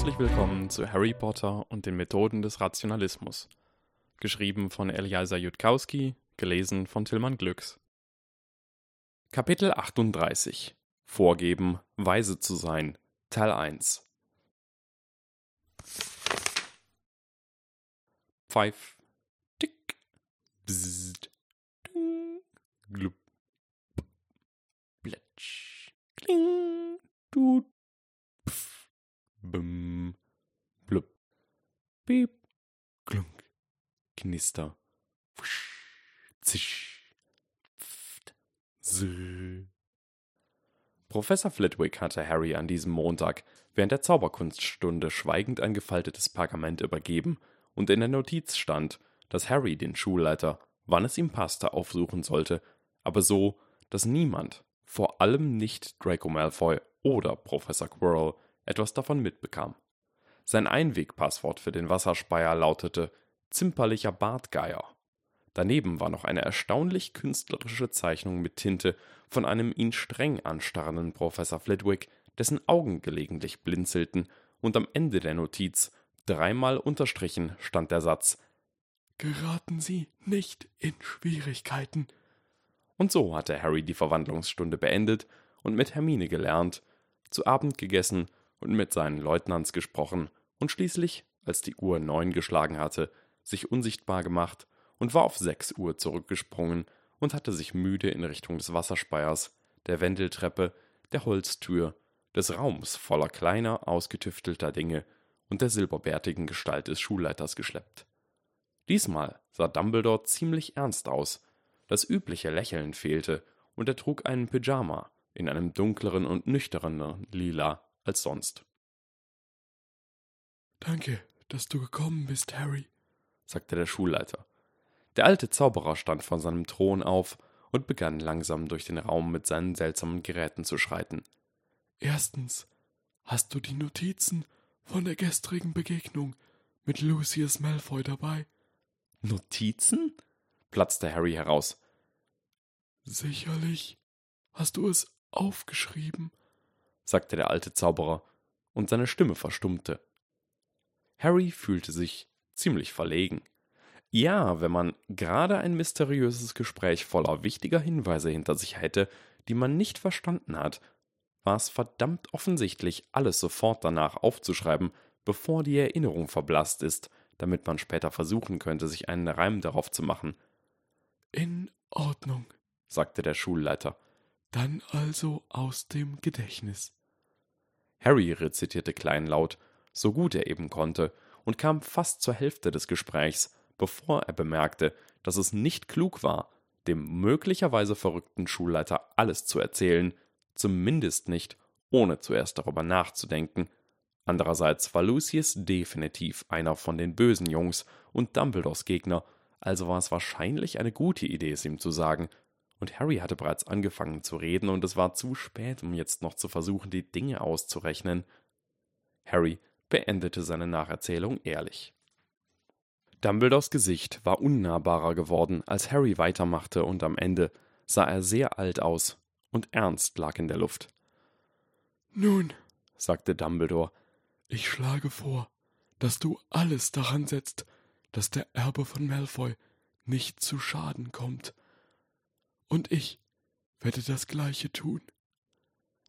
Herzlich willkommen zu Harry Potter und den Methoden des Rationalismus. Geschrieben von Eliasa Jutkowski, gelesen von Tillmann Glücks. Kapitel 38 Vorgeben, weise zu sein. Teil 1 Pfeif, tick, bzzzt, ding, glup, plätsch, kling, tut, bum, blub, piep, klunk, knister, wusch, zisch, pft, zrr. Professor Flitwick hatte Harry an diesem Montag während der Zauberkunststunde schweigend ein gefaltetes Pergament übergeben und in der Notiz stand, dass Harry den Schulleiter, wann es ihm passte, aufsuchen sollte, aber so, dass niemand, vor allem nicht Draco Malfoy oder Professor Quirrell, etwas davon mitbekam. Sein Einwegpasswort für den Wasserspeier lautete Zimperlicher Bartgeier. Daneben war noch eine erstaunlich künstlerische Zeichnung mit Tinte von einem ihn streng anstarrenden Professor Flitwick, dessen Augen gelegentlich blinzelten, und am Ende der Notiz, dreimal unterstrichen, stand der Satz Geraten Sie nicht in Schwierigkeiten. Und so hatte Harry die Verwandlungsstunde beendet und mit Hermine gelernt, zu Abend gegessen und mit seinen Leutnants gesprochen und schließlich, als die Uhr neun geschlagen hatte, sich unsichtbar gemacht und war auf sechs Uhr zurückgesprungen und hatte sich müde in Richtung des Wasserspeiers, der Wendeltreppe, der Holztür, des Raums voller kleiner, ausgetüftelter Dinge und der silberbärtigen Gestalt des Schulleiters geschleppt. Diesmal sah Dumbledore ziemlich ernst aus, das übliche Lächeln fehlte, und er trug einen Pyjama in einem dunkleren und nüchterneren Lila als sonst. Danke, dass du gekommen bist, Harry, sagte der Schulleiter. Der alte Zauberer stand von seinem Thron auf und begann langsam durch den Raum mit seinen seltsamen Geräten zu schreiten. Erstens, hast du die Notizen von der gestrigen Begegnung mit Lucius Malfoy dabei? Notizen? platzte Harry heraus. Sicherlich. Hast du es aufgeschrieben? Sagte der alte Zauberer, und seine Stimme verstummte. Harry fühlte sich ziemlich verlegen. Ja, wenn man gerade ein mysteriöses Gespräch voller wichtiger Hinweise hinter sich hätte, die man nicht verstanden hat, war es verdammt offensichtlich, alles sofort danach aufzuschreiben, bevor die Erinnerung verblasst ist, damit man später versuchen könnte, sich einen Reim darauf zu machen. In Ordnung, sagte der Schulleiter. Dann also aus dem Gedächtnis. Harry rezitierte kleinlaut, so gut er eben konnte, und kam fast zur Hälfte des Gesprächs, bevor er bemerkte, dass es nicht klug war, dem möglicherweise verrückten Schulleiter alles zu erzählen, zumindest nicht, ohne zuerst darüber nachzudenken. Andererseits war Lucius definitiv einer von den bösen Jungs und Dumbledores Gegner, also war es wahrscheinlich eine gute Idee, es ihm zu sagen. Und Harry hatte bereits angefangen zu reden, und es war zu spät, um jetzt noch zu versuchen, die Dinge auszurechnen. Harry beendete seine Nacherzählung ehrlich. Dumbledores Gesicht war unnahbarer geworden, als Harry weitermachte, und am Ende sah er sehr alt aus, und Ernst lag in der Luft. Nun, sagte Dumbledore, ich schlage vor, dass du alles daran setzt, dass der Erbe von Malfoy nicht zu Schaden kommt. Und ich werde das gleiche tun.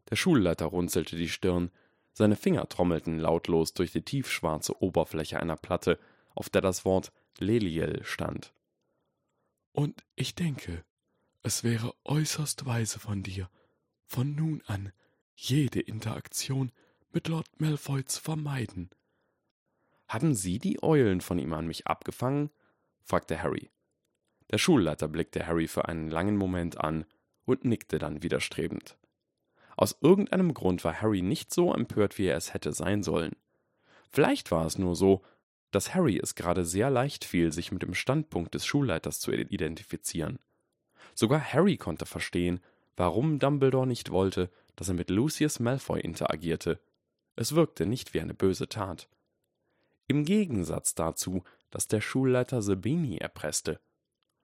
Der Schulleiter runzelte die Stirn, seine Finger trommelten lautlos durch die tiefschwarze Oberfläche einer Platte, auf der das Wort Leliel stand. Und ich denke, es wäre äußerst weise von dir, von nun an jede Interaktion mit Lord Malfoy zu vermeiden. Haben Sie die Eulen von ihm an mich abgefangen? fragte Harry. Der Schulleiter blickte Harry für einen langen Moment an und nickte dann widerstrebend. Aus irgendeinem Grund war Harry nicht so empört, wie er es hätte sein sollen. Vielleicht war es nur so, dass Harry es gerade sehr leicht fiel, sich mit dem Standpunkt des Schulleiters zu identifizieren. Sogar Harry konnte verstehen, warum Dumbledore nicht wollte, dass er mit Lucius Malfoy interagierte. Es wirkte nicht wie eine böse Tat. Im Gegensatz dazu, dass der Schulleiter Sabini erpresste,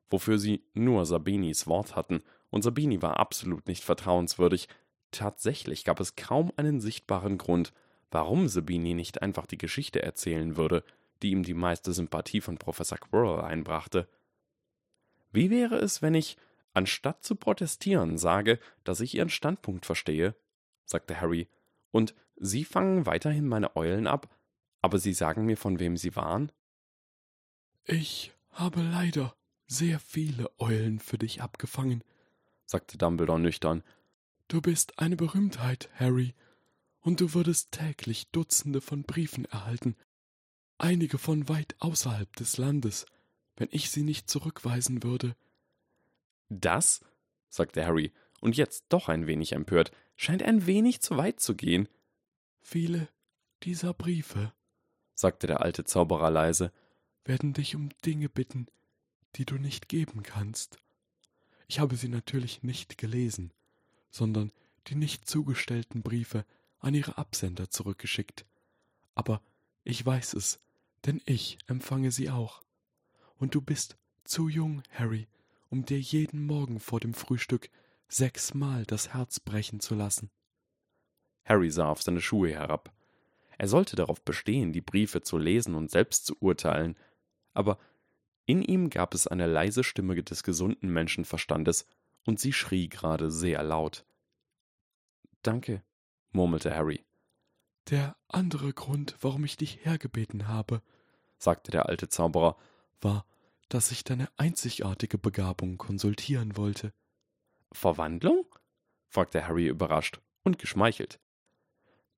wofür sie nur Sabinis Wort hatten, und Sabini war absolut nicht vertrauenswürdig. Tatsächlich gab es kaum einen sichtbaren Grund, warum Sabini nicht einfach die Geschichte erzählen würde, die ihm die meiste Sympathie von Professor Quirrell einbrachte. Wie wäre es, wenn ich, anstatt zu protestieren, sage, dass ich Ihren Standpunkt verstehe, sagte Harry, und Sie fangen weiterhin meine Eulen ab, aber Sie sagen mir, von wem sie waren? Ich habe leider sehr viele Eulen für dich abgefangen, sagte Dumbledore nüchtern. Du bist eine Berühmtheit, Harry, und du würdest täglich Dutzende von Briefen erhalten, einige von weit außerhalb des Landes, wenn ich sie nicht zurückweisen würde. Das, sagte Harry, und jetzt doch ein wenig empört, scheint ein wenig zu weit zu gehen. Viele dieser Briefe, sagte der alte Zauberer leise, werden dich um Dinge bitten, die du nicht geben kannst. Ich habe sie natürlich nicht gelesen, sondern die nicht zugestellten Briefe an ihre Absender zurückgeschickt. Aber ich weiß es, denn ich empfange sie auch. Und du bist zu jung, Harry, um dir jeden Morgen vor dem Frühstück sechsmal das Herz brechen zu lassen. Harry sah auf seine Schuhe herab. Er sollte darauf bestehen, die Briefe zu lesen und selbst zu urteilen, aber in ihm gab es eine leise Stimme des gesunden Menschenverstandes, und sie schrie gerade sehr laut. Danke, murmelte Harry. Der andere Grund, warum ich dich hergebeten habe, sagte der alte Zauberer, war, dass ich deine einzigartige Begabung konsultieren wollte. Verwandlung? fragte Harry überrascht und geschmeichelt.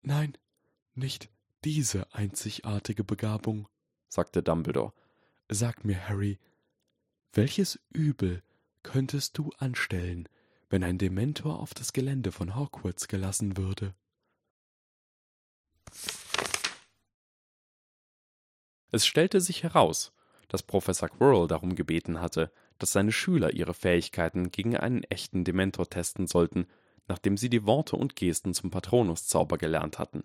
Nein, nicht diese einzigartige Begabung, sagte Dumbledore. Sag mir, Harry, welches Übel könntest du anstellen, wenn ein Dementor auf das Gelände von Hogwarts gelassen würde? Es stellte sich heraus, dass Professor Quirrell darum gebeten hatte, dass seine Schüler ihre Fähigkeiten gegen einen echten Dementor testen sollten, nachdem sie die Worte und Gesten zum Patronuszauber gelernt hatten.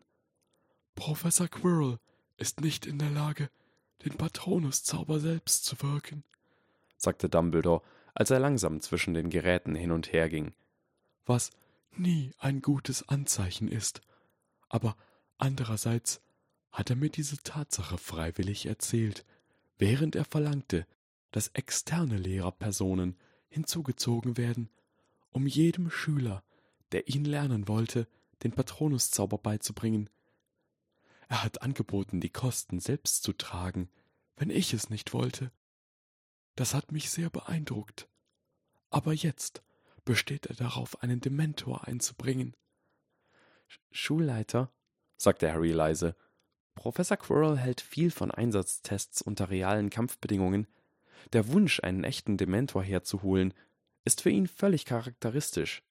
Professor Quirrell ist nicht in der Lage, den Patronuszauber selbst zu wirken, sagte Dumbledore, als er langsam zwischen den Geräten hin und her ging. Was nie ein gutes Anzeichen ist. Aber andererseits hat er mir diese Tatsache freiwillig erzählt, während er verlangte, dass externe Lehrerpersonen hinzugezogen werden, um jedem Schüler, der ihn lernen wollte, den Patronuszauber beizubringen. Er hat angeboten, die Kosten selbst zu tragen, wenn ich es nicht wollte. Das hat mich sehr beeindruckt. Aber jetzt besteht er darauf, einen Dementor einzubringen. Schulleiter, sagte Harry leise, Professor Quirrell hält viel von Einsatztests unter realen Kampfbedingungen. Der Wunsch, einen echten Dementor herzuholen, ist für ihn völlig charakteristisch.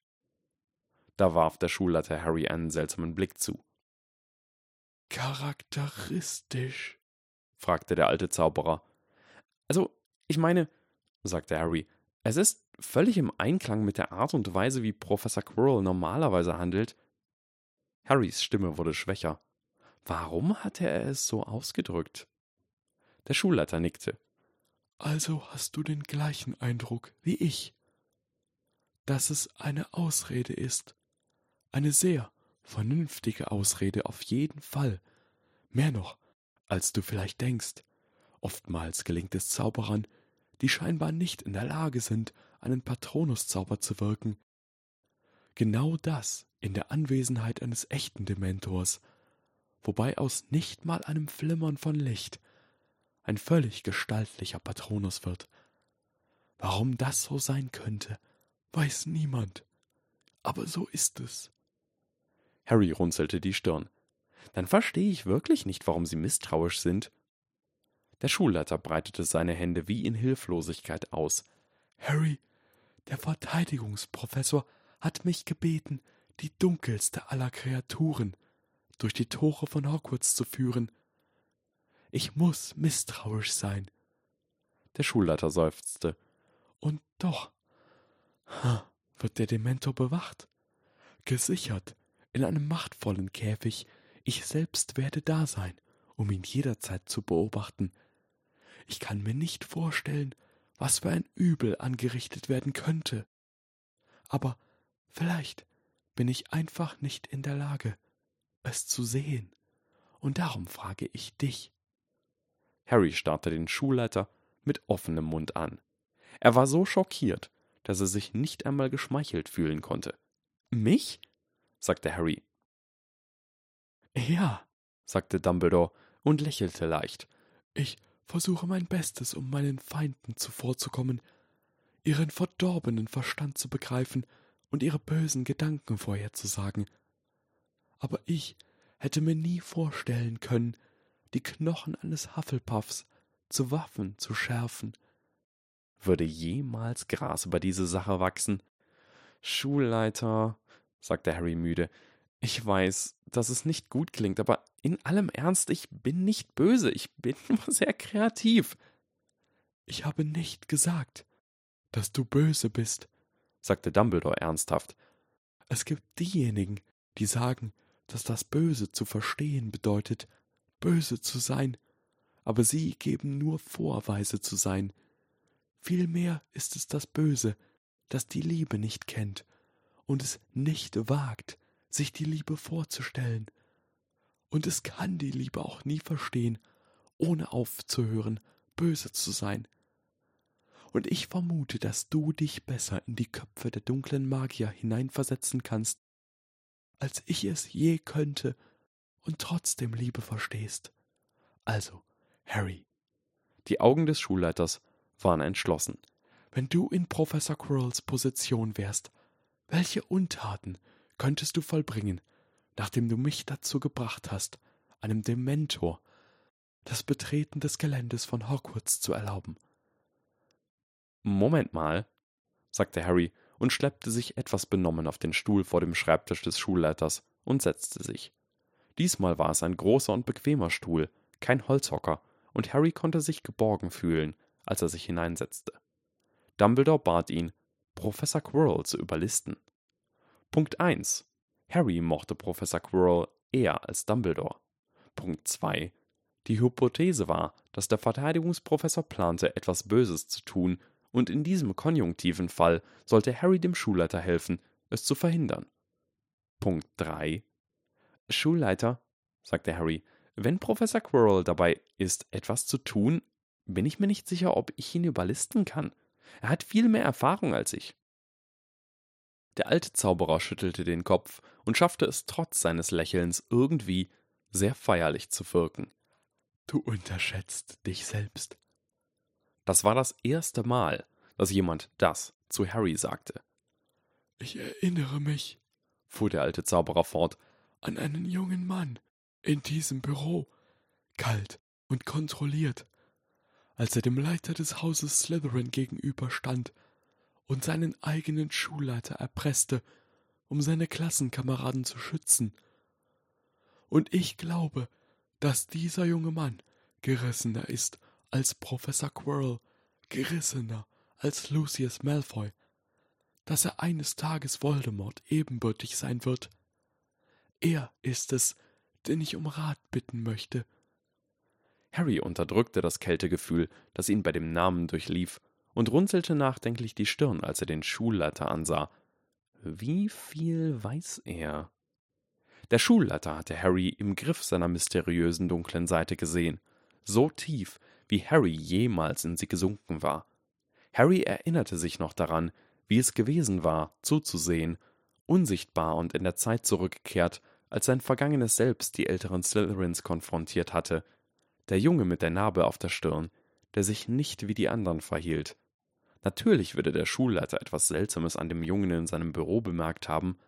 Da warf der Schulleiter Harry einen seltsamen Blick zu. Charakteristisch? fragte der alte Zauberer. Also, ich meine, sagte Harry, es ist völlig im Einklang mit der Art und Weise, wie Professor Quirrell normalerweise handelt. Harrys Stimme wurde schwächer. Warum hatte er es so ausgedrückt? Der Schulleiter nickte. Also hast du den gleichen Eindruck wie ich, dass es eine Ausrede ist, eine sehr vernünftige Ausrede auf jeden Fall, mehr noch, als du vielleicht denkst. Oftmals gelingt es Zauberern, die scheinbar nicht in der Lage sind, einen Patronuszauber zu wirken. Genau das in der Anwesenheit eines echten Dementors wobei aus nicht mal einem Flimmern von Licht ein völlig gestaltlicher Patronus wird. Warum das so sein könnte, weiß niemand. Aber so ist es. Harry runzelte die Stirn. Dann verstehe ich wirklich nicht, warum Sie misstrauisch sind. Der Schulleiter breitete seine Hände wie in Hilflosigkeit aus. Harry, der Verteidigungsprofessor hat mich gebeten, die dunkelste aller Kreaturen, durch die Tore von Hogwarts zu führen. Ich muss misstrauisch sein. Der Schulleiter seufzte. Und doch wird der Dementor bewacht, gesichert in einem machtvollen Käfig. Ich selbst werde da sein, um ihn jederzeit zu beobachten. Ich kann mir nicht vorstellen, was für ein Übel angerichtet werden könnte. Aber vielleicht bin ich einfach nicht in der Lage, es zu sehen. Und darum frage ich dich. Harry starrte den Schulleiter mit offenem Mund an. Er war so schockiert, dass er sich nicht einmal geschmeichelt fühlen konnte. Mich? Sagte Harry. Ja, sagte Dumbledore und lächelte leicht. Ich versuche mein Bestes, um meinen Feinden zuvorzukommen, ihren verdorbenen Verstand zu begreifen und ihre bösen Gedanken vorherzusagen. Aber ich hätte mir nie vorstellen können, die Knochen eines Hufflepuffs zu Waffen zu schärfen. Würde jemals Gras über diese Sache wachsen? Schulleiter, sagte Harry müde, ich weiß, dass es nicht gut klingt, aber in allem Ernst, ich bin nicht böse, ich bin nur sehr kreativ. Ich habe nicht gesagt, dass du böse bist, sagte Dumbledore ernsthaft. Es gibt diejenigen, die sagen, dass das Böse zu verstehen bedeutet, böse zu sein, aber sie geben nur vor, weise zu sein. Vielmehr ist es das Böse, das die Liebe nicht kennt und es nicht wagt, sich die Liebe vorzustellen. Und es kann die Liebe auch nie verstehen, ohne aufzuhören, böse zu sein. Und ich vermute, dass du dich besser in die Köpfe der dunklen Magier hineinversetzen kannst, als ich es je könnte, und trotzdem Liebe verstehst. Also, Harry. Die Augen des Schulleiters waren entschlossen. Wenn du in Professor Quirrells Position wärst, welche Untaten könntest du vollbringen, nachdem du mich dazu gebracht hast, einem Dementor das Betreten des Geländes von Hogwarts zu erlauben? Moment mal, sagte Harry und schleppte sich etwas benommen auf den Stuhl vor dem Schreibtisch des Schulleiters und setzte sich. Diesmal war es ein großer und bequemer Stuhl, kein Holzhocker, und Harry konnte sich geborgen fühlen, als er sich hineinsetzte. Dumbledore bat ihn, Professor Quirrell zu überlisten. Punkt 1. Harry mochte Professor Quirrell eher als Dumbledore. Punkt 2. Die Hypothese war, dass der Verteidigungsprofessor plante, etwas Böses zu tun, und in diesem konjunktiven Fall sollte Harry dem Schulleiter helfen, es zu verhindern. Punkt 3. Schulleiter, sagte Harry, wenn Professor Quirrell dabei ist, etwas zu tun, bin ich mir nicht sicher, ob ich ihn überlisten kann. Er hat viel mehr Erfahrung als ich. Der alte Zauberer schüttelte den Kopf und schaffte es trotz seines Lächelns irgendwie sehr feierlich zu wirken. Du unterschätzt dich selbst. Das war das erste Mal, dass jemand das zu Harry sagte. Ich erinnere mich, fuhr der alte Zauberer fort, an einen jungen Mann in diesem Büro, kalt und kontrolliert, als er dem Leiter des Hauses Slytherin gegenüberstand und seinen eigenen Schulleiter erpresste, um seine Klassenkameraden zu schützen. Und ich glaube, dass dieser junge Mann gerissener ist als Professor Quirrell, gerissener als Lucius Malfoy, dass er eines Tages Voldemort ebenbürtig sein wird. Er ist es, den ich um Rat bitten möchte. Harry unterdrückte das Kältegefühl, das ihn bei dem Namen durchlief, und runzelte nachdenklich die Stirn, als er den Schulleiter ansah. Wie viel weiß er? Der Schulleiter hatte Harry im Griff seiner mysteriösen dunklen Seite gesehen, so tief, wie Harry jemals in sie gesunken war. Harry erinnerte sich noch daran, wie es gewesen war, zuzusehen, unsichtbar und in der Zeit zurückgekehrt, als sein vergangenes Selbst die älteren Slytherins konfrontiert hatte, der Junge mit der Narbe auf der Stirn, der sich nicht wie die anderen verhielt, Natürlich würde der Schulleiter etwas Seltsames an dem Jungen in seinem Büro bemerkt haben,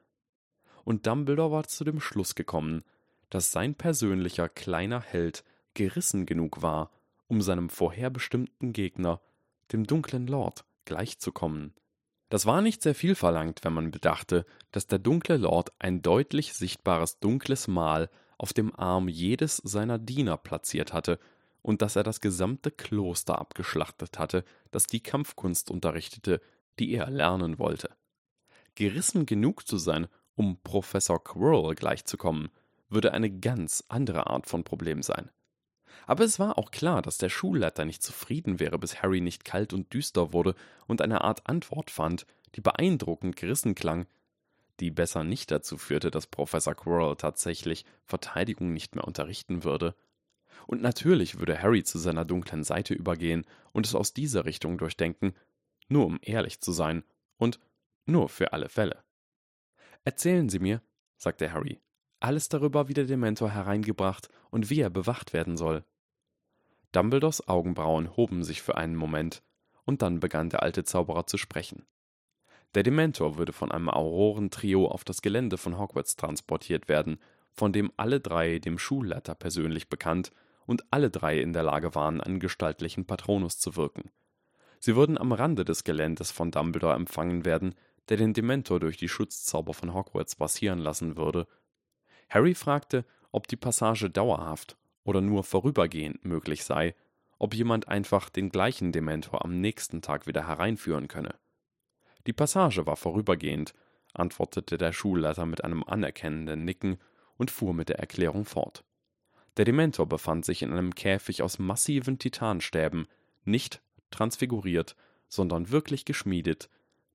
und Dumbledore war zu dem Schluss gekommen, dass sein persönlicher kleiner Held gerissen genug war, um seinem vorherbestimmten Gegner, dem dunklen Lord, gleichzukommen. Das war nicht sehr viel verlangt, wenn man bedachte, dass der dunkle Lord ein deutlich sichtbares dunkles Mal auf dem Arm jedes seiner Diener platziert hatte und dass er das gesamte Kloster abgeschlachtet hatte, das die Kampfkunst unterrichtete, die er lernen wollte. Gerissen genug zu sein, um Professor Quirrell gleichzukommen, würde eine ganz andere Art von Problem sein. Aber es war auch klar, dass der Schulleiter nicht zufrieden wäre, bis Harry nicht kalt und düster wurde und eine Art Antwort fand, die beeindruckend gerissen klang. Die besser nicht dazu führte, dass Professor Quirrell tatsächlich Verteidigung nicht mehr unterrichten würde. Und natürlich würde Harry zu seiner dunklen Seite übergehen und es aus dieser Richtung durchdenken, nur um ehrlich zu sein und nur für alle Fälle. Erzählen Sie mir, sagte Harry, alles darüber, wie der Dementor hereingebracht und wie er bewacht werden soll. Dumbledores Augenbrauen hoben sich für einen Moment, und dann begann der alte Zauberer zu sprechen. Der Dementor würde von einem Aurorentrio auf das Gelände von Hogwarts transportiert werden, von dem alle drei dem Schulleiter persönlich bekannt und alle drei in der Lage waren, einen gestaltlichen Patronus zu wirken. Sie würden am Rande des Geländes von Dumbledore empfangen werden, der den Dementor durch die Schutzzauber von Hogwarts passieren lassen würde. Harry fragte, ob die Passage dauerhaft oder nur vorübergehend möglich sei, ob jemand einfach den gleichen Dementor am nächsten Tag wieder hereinführen könne. Die Passage war vorübergehend, antwortete der Schulleiter mit einem anerkennenden Nicken und fuhr mit der Erklärung fort. Der Dementor befand sich in einem Käfig aus massiven Titanstäben, nicht transfiguriert, sondern wirklich geschmiedet.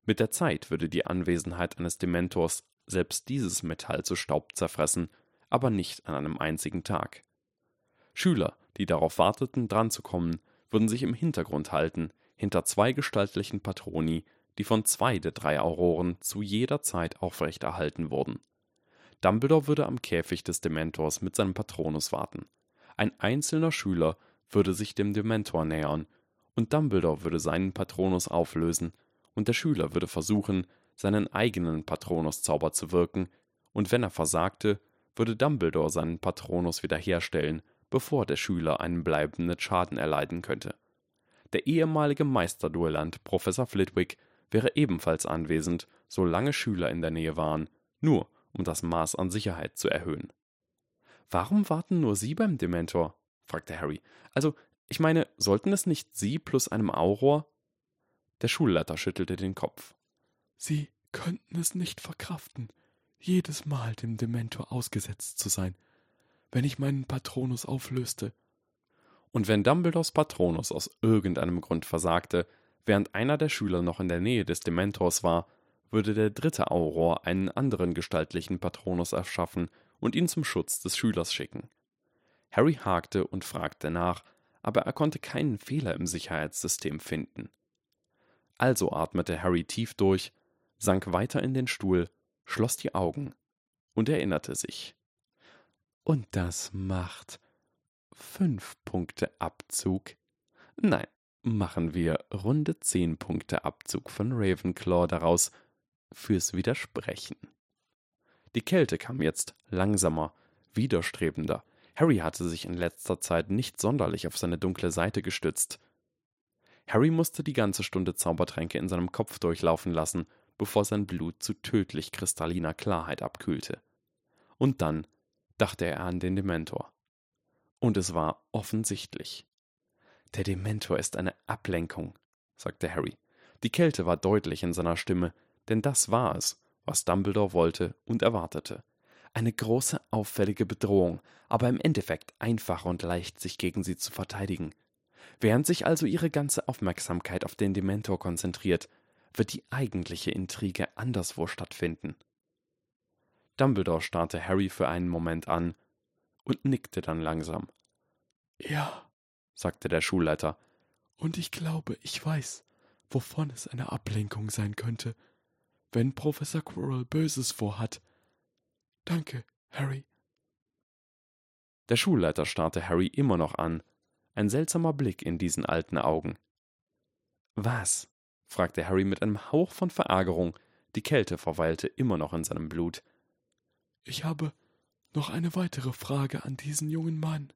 Mit der Zeit würde die Anwesenheit eines Dementors selbst dieses Metall zu Staub zerfressen, aber nicht an einem einzigen Tag. Schüler, die darauf warteten, dranzukommen, würden sich im Hintergrund halten, hinter zwei gestaltlichen Patroni, die von zwei der drei Auroren zu jeder Zeit aufrechterhalten wurden. Dumbledore würde am Käfig des Dementors mit seinem Patronus warten. Ein einzelner Schüler würde sich dem Dementor nähern, und Dumbledore würde seinen Patronus auflösen, und der Schüler würde versuchen, seinen eigenen Patronuszauber zu wirken, und wenn er versagte, würde Dumbledore seinen Patronus wiederherstellen, bevor der Schüler einen bleibenden Schaden erleiden könnte. Der ehemalige Meisterduellant Professor Flitwick wäre ebenfalls anwesend, solange Schüler in der Nähe waren, nur um das Maß an Sicherheit zu erhöhen. Warum warten nur Sie beim Dementor? fragte Harry. Also, ich meine, sollten es nicht Sie plus einem Auror? Der Schulleiter schüttelte den Kopf. Sie könnten es nicht verkraften, jedes Mal dem Dementor ausgesetzt zu sein, wenn ich meinen Patronus auflöste. Und wenn Dumbledores Patronus aus irgendeinem Grund versagte, während einer der Schüler noch in der Nähe des Dementors war, würde der dritte Auror einen anderen gestaltlichen Patronus erschaffen und ihn zum Schutz des Schülers schicken. Harry hakte und fragte nach, aber er konnte keinen Fehler im Sicherheitssystem finden. Also atmete Harry tief durch, sank weiter in den Stuhl, schloss die Augen und erinnerte sich. Und das macht fünf Punkte Abzug. Nein, machen wir runde zehn Punkte Abzug von Ravenclaw daraus fürs Widersprechen. Die Kälte kam jetzt langsamer, widerstrebender. Harry hatte sich in letzter Zeit nicht sonderlich auf seine dunkle Seite gestützt. Harry musste die ganze Stunde Zaubertränke in seinem Kopf durchlaufen lassen, bevor sein Blut zu tödlich kristalliner Klarheit abkühlte. Und dann dachte er an den Dementor. Und es war offensichtlich. Der Dementor ist eine Ablenkung, sagte Harry. Die Kälte war deutlich in seiner Stimme, denn das war es, was Dumbledore wollte und erwartete. Eine große, auffällige Bedrohung, aber im Endeffekt einfach und leicht, sich gegen sie zu verteidigen. Während sich also ihre ganze Aufmerksamkeit auf den Dementor konzentriert, wird die eigentliche Intrige anderswo stattfinden. Dumbledore starrte Harry für einen Moment an und nickte dann langsam. Ja, sagte der Schulleiter, und ich glaube, ich weiß, wovon es eine Ablenkung sein könnte wenn Professor Quirrell Böses vorhat. Danke, Harry. Der Schulleiter starrte Harry immer noch an, ein seltsamer Blick in diesen alten Augen. Was? fragte Harry mit einem Hauch von Verärgerung, die Kälte verweilte immer noch in seinem Blut. Ich habe noch eine weitere Frage an diesen jungen Mann,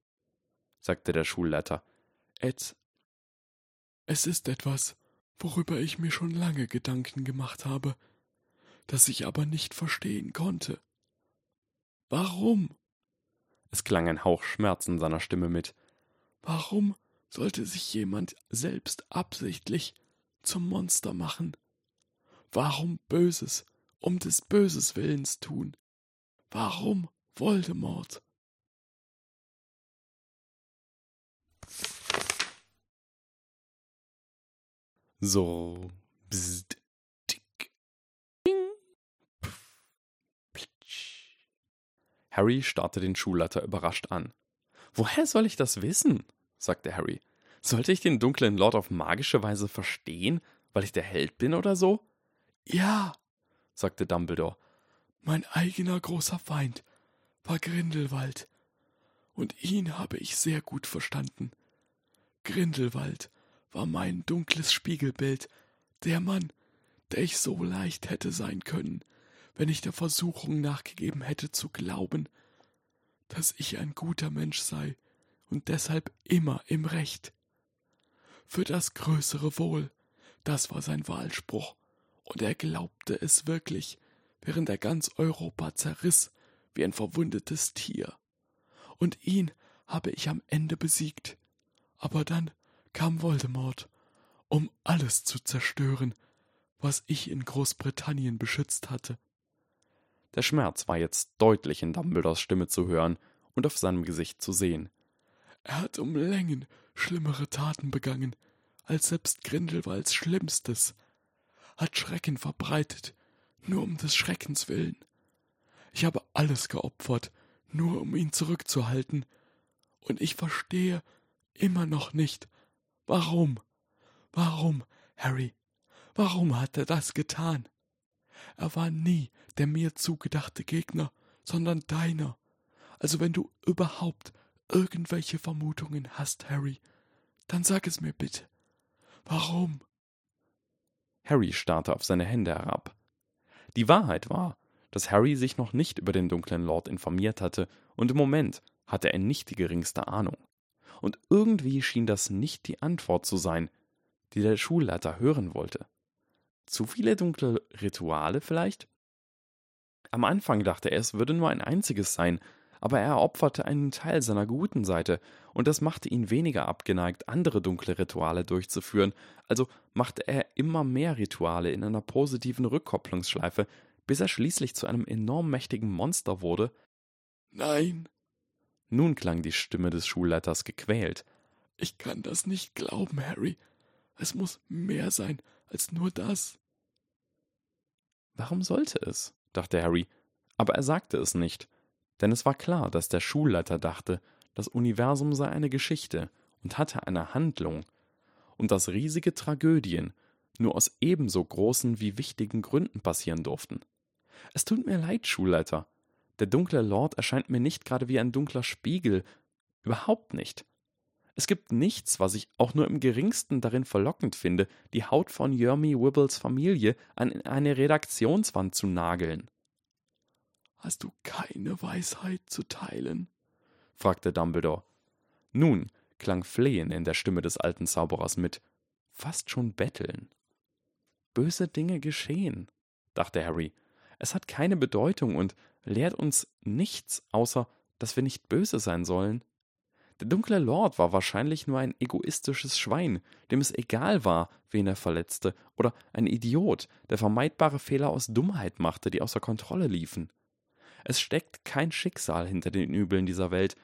sagte der Schulleiter. Ed, es ist etwas, worüber ich mir schon lange Gedanken gemacht habe das ich aber nicht verstehen konnte. Warum? Es klang ein Hauch Schmerz in seiner Stimme mit. Warum sollte sich jemand selbst absichtlich zum Monster machen? Warum Böses um des Böses Willens tun? Warum Voldemort? So, bzzt, Harry starrte den Schulleiter überrascht an. Woher soll ich das wissen? sagte Harry. Sollte ich den dunklen Lord auf magische Weise verstehen, weil ich der Held bin oder so? Ja, sagte Dumbledore. Mein eigener großer Feind war Grindelwald. Und ihn habe ich sehr gut verstanden. Grindelwald war mein dunkles Spiegelbild, der Mann, der ich so leicht hätte sein können, wenn ich der Versuchung nachgegeben hätte zu glauben, dass ich ein guter Mensch sei und deshalb immer im Recht. Für das größere Wohl, das war sein Wahlspruch, und er glaubte es wirklich, während er ganz Europa zerriss wie ein verwundetes Tier. Und ihn habe ich am Ende besiegt. Aber dann kam Voldemort, um alles zu zerstören, was ich in Großbritannien beschützt hatte. Der Schmerz war jetzt deutlich in Dumbledores Stimme zu hören und auf seinem Gesicht zu sehen. Er hat um Längen schlimmere Taten begangen, als selbst Grindelwalds Schlimmstes, hat Schrecken verbreitet, nur um des Schreckens willen. Ich habe alles geopfert, nur um ihn zurückzuhalten, und ich verstehe immer noch nicht, warum, warum, Harry, warum hat er das getan? Er war nie der mir zugedachte Gegner, sondern deiner. Also wenn du überhaupt irgendwelche Vermutungen hast, Harry, dann sag es mir bitte. Warum? Harry starrte auf seine Hände herab. Die Wahrheit war, dass Harry sich noch nicht über den dunklen Lord informiert hatte, und im Moment hatte er nicht die geringste Ahnung. Und irgendwie schien das nicht die Antwort zu sein, die der Schulleiter hören wollte. Zu viele dunkle Rituale vielleicht? Am Anfang dachte er, es würde nur ein einziges sein, aber er opferte einen Teil seiner guten Seite, und das machte ihn weniger abgeneigt, andere dunkle Rituale durchzuführen, also machte er immer mehr Rituale in einer positiven Rückkopplungsschleife, bis er schließlich zu einem enorm mächtigen Monster wurde? Nein. Nun klang die Stimme des Schulleiters gequält. Ich kann das nicht glauben, Harry. Es muss mehr sein als nur das. Warum sollte es? dachte Harry, aber er sagte es nicht, denn es war klar, dass der Schulleiter dachte, das Universum sei eine Geschichte und hatte eine Handlung, und dass riesige Tragödien nur aus ebenso großen wie wichtigen Gründen passieren durften. Es tut mir leid, Schulleiter. Der dunkle Lord erscheint mir nicht gerade wie ein dunkler Spiegel. Überhaupt nicht. Es gibt nichts, was ich auch nur im geringsten darin verlockend finde, die Haut von Jeremy Wibbles Familie an eine Redaktionswand zu nageln. Hast du keine Weisheit zu teilen? fragte Dumbledore. Nun klang Flehen in der Stimme des alten Zauberers mit, fast schon betteln. Böse Dinge geschehen, dachte Harry. Es hat keine Bedeutung und lehrt uns nichts, außer dass wir nicht böse sein sollen. Der dunkle Lord war wahrscheinlich nur ein egoistisches Schwein, dem es egal war, wen er verletzte, oder ein Idiot, der vermeidbare Fehler aus Dummheit machte, die außer Kontrolle liefen. Es steckt kein Schicksal hinter den Übeln dieser Welt.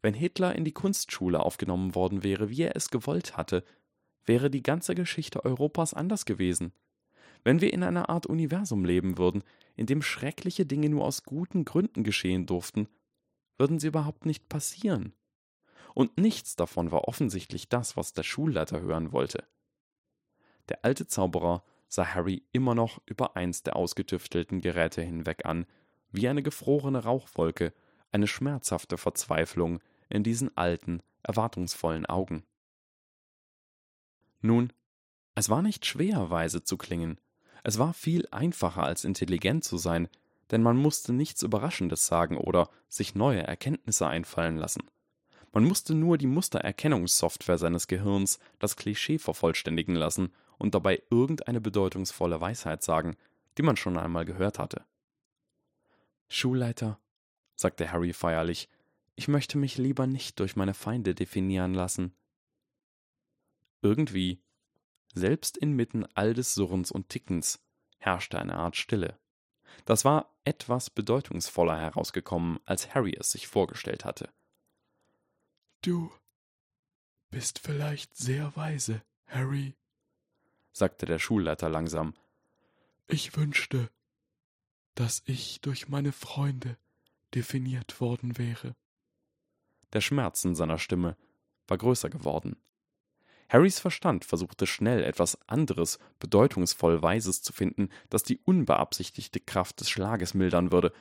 Wenn Hitler in die Kunstschule aufgenommen worden wäre, wie er es gewollt hatte, wäre die ganze Geschichte Europas anders gewesen. Wenn wir in einer Art Universum leben würden, in dem schreckliche Dinge nur aus guten Gründen geschehen durften, würden sie überhaupt nicht passieren und nichts davon war offensichtlich das, was der Schulleiter hören wollte. Der alte Zauberer sah Harry immer noch über eins der ausgetüftelten Geräte hinweg an, wie eine gefrorene Rauchwolke, eine schmerzhafte Verzweiflung in diesen alten, erwartungsvollen Augen. Nun, es war nicht schwer, weise zu klingen. Es war viel einfacher als intelligent zu sein, denn man musste nichts Überraschendes sagen oder sich neue Erkenntnisse einfallen lassen. Man musste nur die Mustererkennungssoftware seines Gehirns das Klischee vervollständigen lassen und dabei irgendeine bedeutungsvolle Weisheit sagen, die man schon einmal gehört hatte. Schulleiter, sagte Harry feierlich, ich möchte mich lieber nicht durch meine Feinde definieren lassen. Irgendwie, selbst inmitten all des Surrens und Tickens, herrschte eine Art Stille. Das war etwas bedeutungsvoller herausgekommen, als Harry es sich vorgestellt hatte. Du bist vielleicht sehr weise, Harry, sagte der Schulleiter langsam. Ich wünschte, dass ich durch meine Freunde definiert worden wäre. Der Schmerz in seiner Stimme war größer geworden. Harrys Verstand versuchte schnell etwas anderes, bedeutungsvoll Weises zu finden, das die unbeabsichtigte Kraft des Schlages mildern würde.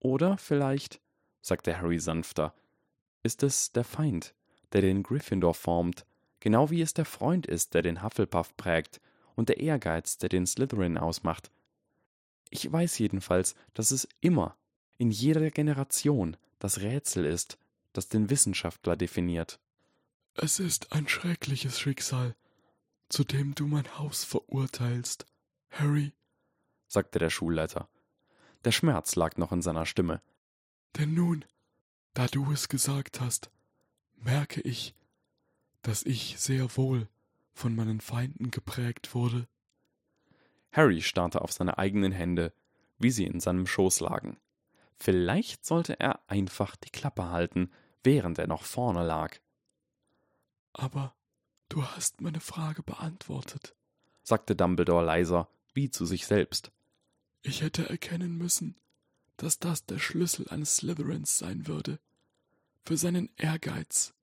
Oder vielleicht, sagte Harry sanfter, ist es der Feind, der den Gryffindor formt, genau wie es der Freund ist, der den Hufflepuff prägt, und der Ehrgeiz, der den Slytherin ausmacht. Ich weiß jedenfalls, dass es immer, in jeder Generation, das Rätsel ist, das den Wissenschaftler definiert. Es ist ein schreckliches Schicksal, zu dem du mein Haus verurteilst, Harry, sagte der Schulleiter. Der Schmerz lag noch in seiner Stimme. Denn nun, da du es gesagt hast, merke ich, dass ich sehr wohl von meinen Feinden geprägt wurde. Harry starrte auf seine eigenen Hände, wie sie in seinem Schoß lagen. Vielleicht sollte er einfach die Klappe halten, während er noch vorne lag. Aber du hast meine Frage beantwortet, sagte Dumbledore leiser, wie zu sich selbst. Ich hätte erkennen müssen, dass das der Schlüssel eines Slytherins sein würde. Für seinen Ehrgeiz.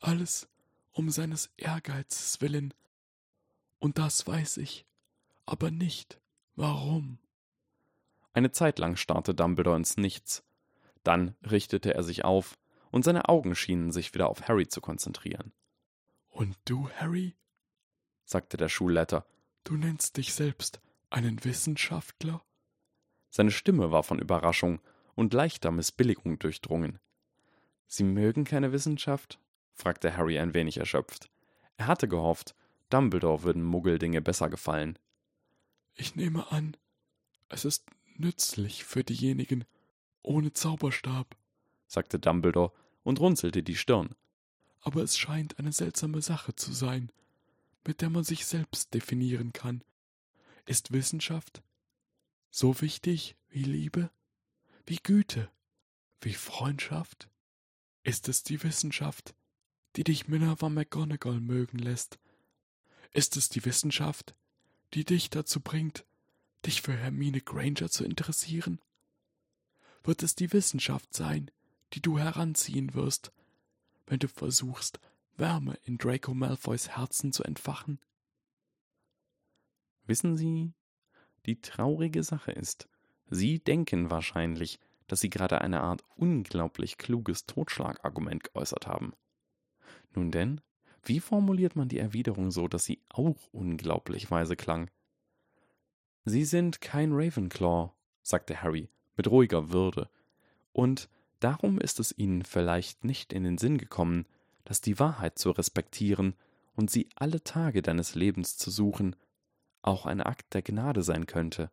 Alles um seines Ehrgeizes willen. Und das weiß ich, aber nicht warum. Eine Zeit lang starrte Dumbledore ins Nichts. Dann richtete er sich auf, und seine Augen schienen sich wieder auf Harry zu konzentrieren. Und du, Harry? sagte der Schulleiter, du nennst dich selbst einen Wissenschaftler? Seine Stimme war von Überraschung und leichter Missbilligung durchdrungen. Sie mögen keine Wissenschaft? fragte Harry ein wenig erschöpft. Er hatte gehofft, Dumbledore würden Muggeldinge besser gefallen. Ich nehme an, es ist nützlich für diejenigen ohne Zauberstab, sagte Dumbledore und runzelte die Stirn aber es scheint eine seltsame Sache zu sein, mit der man sich selbst definieren kann. Ist Wissenschaft so wichtig wie Liebe, wie Güte, wie Freundschaft? Ist es die Wissenschaft, die dich Minerva McGonagall mögen lässt? Ist es die Wissenschaft, die dich dazu bringt, dich für Hermine Granger zu interessieren? Wird es die Wissenschaft sein, die du heranziehen wirst, wenn du versuchst, Wärme in Draco Malfoys Herzen zu entfachen? Wissen Sie, die traurige Sache ist, Sie denken wahrscheinlich, dass Sie gerade eine Art unglaublich kluges Totschlagargument geäußert haben. Nun denn, wie formuliert man die Erwiderung so, dass sie auch unglaublich weise klang? Sie sind kein Ravenclaw, sagte Harry mit ruhiger Würde, und Darum ist es ihnen vielleicht nicht in den Sinn gekommen, dass die Wahrheit zu respektieren und sie alle Tage deines Lebens zu suchen auch ein Akt der Gnade sein könnte.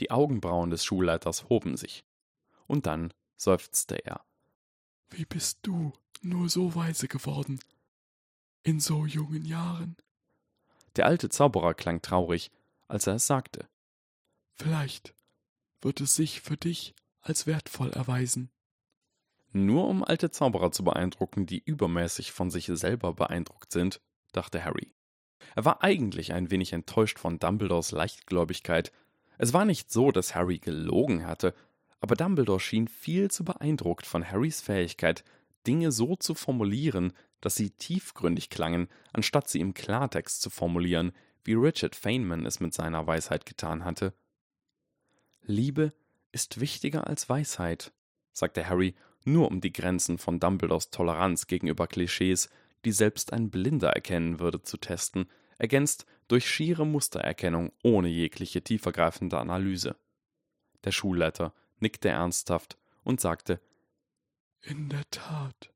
Die Augenbrauen des Schulleiters hoben sich, und dann seufzte er. Wie bist du nur so weise geworden? In so jungen Jahren? Der alte Zauberer klang traurig, als er es sagte. Vielleicht wird es sich für dich als wertvoll erweisen. Nur um alte Zauberer zu beeindrucken, die übermäßig von sich selber beeindruckt sind, dachte Harry. Er war eigentlich ein wenig enttäuscht von Dumbledores Leichtgläubigkeit. Es war nicht so, dass Harry gelogen hatte, aber Dumbledore schien viel zu beeindruckt von Harrys Fähigkeit, Dinge so zu formulieren, dass sie tiefgründig klangen, anstatt sie im Klartext zu formulieren, wie Richard Feynman es mit seiner Weisheit getan hatte. Liebe ist wichtiger als Weisheit, sagte Harry, nur um die Grenzen von Dumbledores Toleranz gegenüber Klischees, die selbst ein Blinder erkennen würde, zu testen, ergänzt durch schiere Mustererkennung ohne jegliche tiefergreifende Analyse. Der Schulleiter nickte ernsthaft und sagte In der Tat.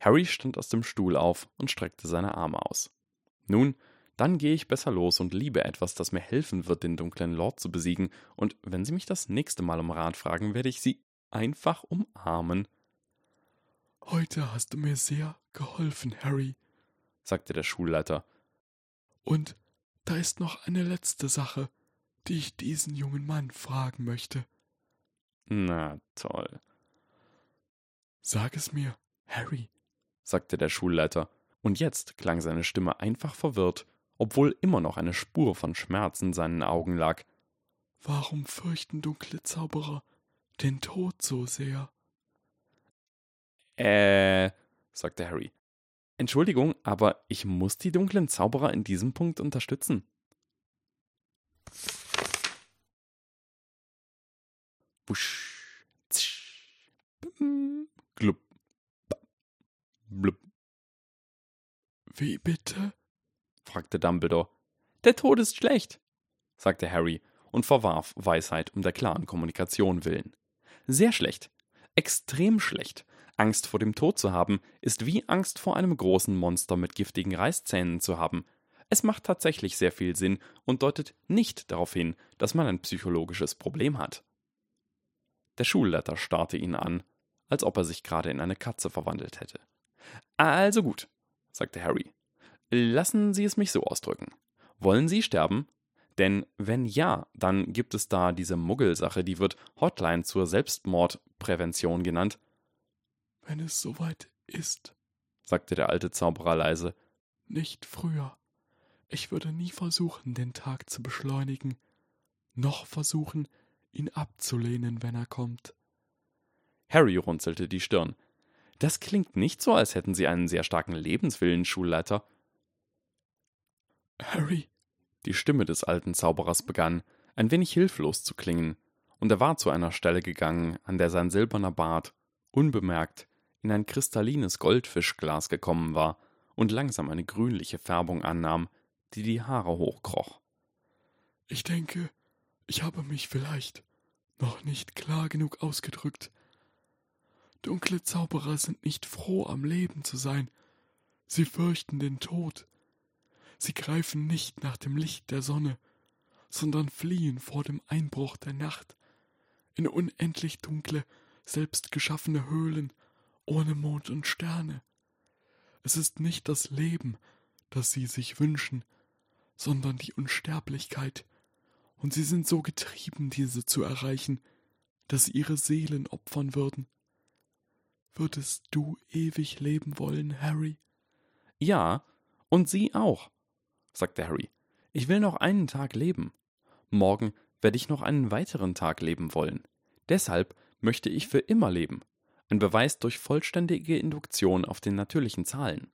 Harry stand aus dem Stuhl auf und streckte seine Arme aus. Nun, dann gehe ich besser los und liebe etwas, das mir helfen wird, den dunklen Lord zu besiegen, und wenn Sie mich das nächste Mal um Rat fragen, werde ich Sie einfach umarmen. Heute hast du mir sehr geholfen, Harry, sagte der Schulleiter. Und da ist noch eine letzte Sache, die ich diesen jungen Mann fragen möchte. Na toll. Sag es mir, Harry, sagte der Schulleiter, und jetzt klang seine Stimme einfach verwirrt obwohl immer noch eine Spur von Schmerz in seinen Augen lag. Warum fürchten dunkle Zauberer den Tod so sehr? Äh, sagte Harry. Entschuldigung, aber ich muss die dunklen Zauberer in diesem Punkt unterstützen. Wusch, zisch, bim, glub, blub. Wie bitte? Fragte Dumbledore. Der Tod ist schlecht, sagte Harry und verwarf Weisheit um der klaren Kommunikation willen. Sehr schlecht. Extrem schlecht. Angst vor dem Tod zu haben, ist wie Angst vor einem großen Monster mit giftigen Reißzähnen zu haben. Es macht tatsächlich sehr viel Sinn und deutet nicht darauf hin, dass man ein psychologisches Problem hat. Der Schulleiter starrte ihn an, als ob er sich gerade in eine Katze verwandelt hätte. Also gut, sagte Harry. Lassen Sie es mich so ausdrücken. Wollen Sie sterben? Denn wenn ja, dann gibt es da diese Muggelsache, die wird Hotline zur Selbstmordprävention genannt. Wenn es soweit ist, sagte der alte Zauberer leise. Nicht früher. Ich würde nie versuchen, den Tag zu beschleunigen, noch versuchen, ihn abzulehnen, wenn er kommt. Harry runzelte die Stirn. Das klingt nicht so, als hätten Sie einen sehr starken Lebenswillen, Schulleiter. Harry, die Stimme des alten Zauberers begann, ein wenig hilflos zu klingen, und er war zu einer Stelle gegangen, an der sein silberner Bart, unbemerkt, in ein kristallines Goldfischglas gekommen war und langsam eine grünliche Färbung annahm, die die Haare hochkroch. Ich denke, ich habe mich vielleicht noch nicht klar genug ausgedrückt. Dunkle Zauberer sind nicht froh, am Leben zu sein. Sie fürchten den Tod. Sie greifen nicht nach dem Licht der Sonne, sondern fliehen vor dem Einbruch der Nacht in unendlich dunkle, selbstgeschaffene Höhlen ohne Mond und Sterne. Es ist nicht das Leben, das sie sich wünschen, sondern die Unsterblichkeit, und sie sind so getrieben, diese zu erreichen, dass sie ihre Seelen opfern würden. Würdest du ewig leben wollen, Harry? Ja, und Sie auch, sagte Harry. Ich will noch einen Tag leben. Morgen werde ich noch einen weiteren Tag leben wollen. Deshalb möchte ich für immer leben. Ein Beweis durch vollständige Induktion auf den natürlichen Zahlen.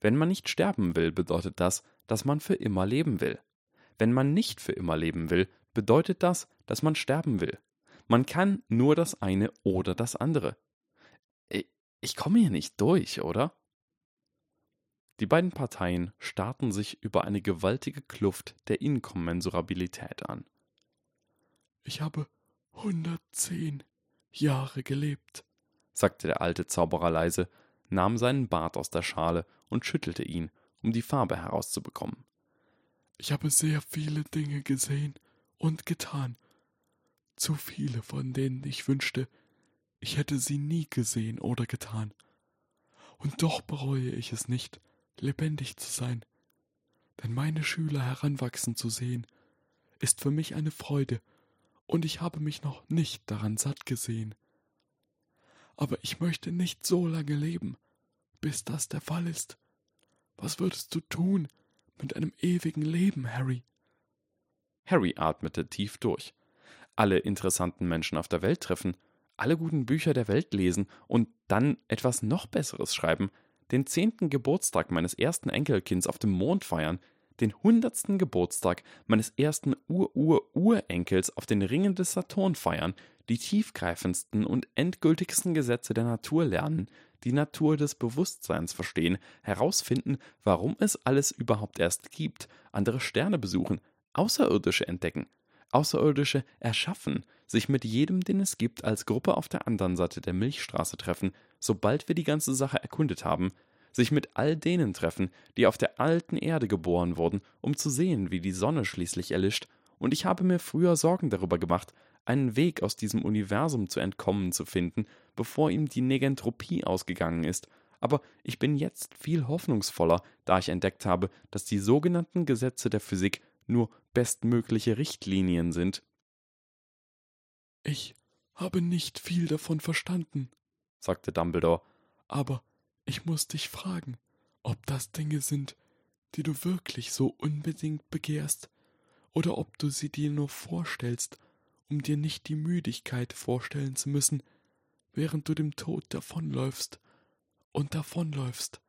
Wenn man nicht sterben will, bedeutet das, dass man für immer leben will. Wenn man nicht für immer leben will, bedeutet das, dass man sterben will. Man kann nur das eine oder das andere. Ich komme hier nicht durch, oder? Die beiden Parteien starrten sich über eine gewaltige Kluft der Inkommensurabilität an. Ich habe hundertzehn Jahre gelebt, sagte der alte Zauberer leise, nahm seinen Bart aus der Schale und schüttelte ihn, um die Farbe herauszubekommen. Ich habe sehr viele Dinge gesehen und getan, zu viele, von denen ich wünschte, ich hätte sie nie gesehen oder getan. Und doch bereue ich es nicht, lebendig zu sein. Denn meine Schüler heranwachsen zu sehen, ist für mich eine Freude, und ich habe mich noch nicht daran satt gesehen. Aber ich möchte nicht so lange leben, bis das der Fall ist. Was würdest du tun mit einem ewigen Leben, Harry? Harry atmete tief durch. Alle interessanten Menschen auf der Welt treffen, alle guten Bücher der Welt lesen und dann etwas noch Besseres schreiben, den zehnten Geburtstag meines ersten Enkelkinds auf dem Mond feiern, den hundertsten Geburtstag meines ersten Ur-Ur-Urenkels auf den Ringen des Saturn feiern, die tiefgreifendsten und endgültigsten Gesetze der Natur lernen, die Natur des Bewusstseins verstehen, herausfinden, warum es alles überhaupt erst gibt, andere Sterne besuchen, Außerirdische entdecken, Außerirdische erschaffen, sich mit jedem, den es gibt, als Gruppe auf der anderen Seite der Milchstraße treffen, sobald wir die ganze Sache erkundet haben, sich mit all denen treffen, die auf der alten Erde geboren wurden, um zu sehen, wie die Sonne schließlich erlischt, und ich habe mir früher Sorgen darüber gemacht, einen Weg aus diesem Universum zu entkommen zu finden, bevor ihm die Negentropie ausgegangen ist, aber ich bin jetzt viel hoffnungsvoller, da ich entdeckt habe, dass die sogenannten Gesetze der Physik nur bestmögliche Richtlinien sind. Ich habe nicht viel davon verstanden, sagte Dumbledore, aber ich muss dich fragen, ob das Dinge sind, die du wirklich so unbedingt begehrst, oder ob du sie dir nur vorstellst, um dir nicht die Müdigkeit vorstellen zu müssen, während du dem Tod davonläufst und davonläufst.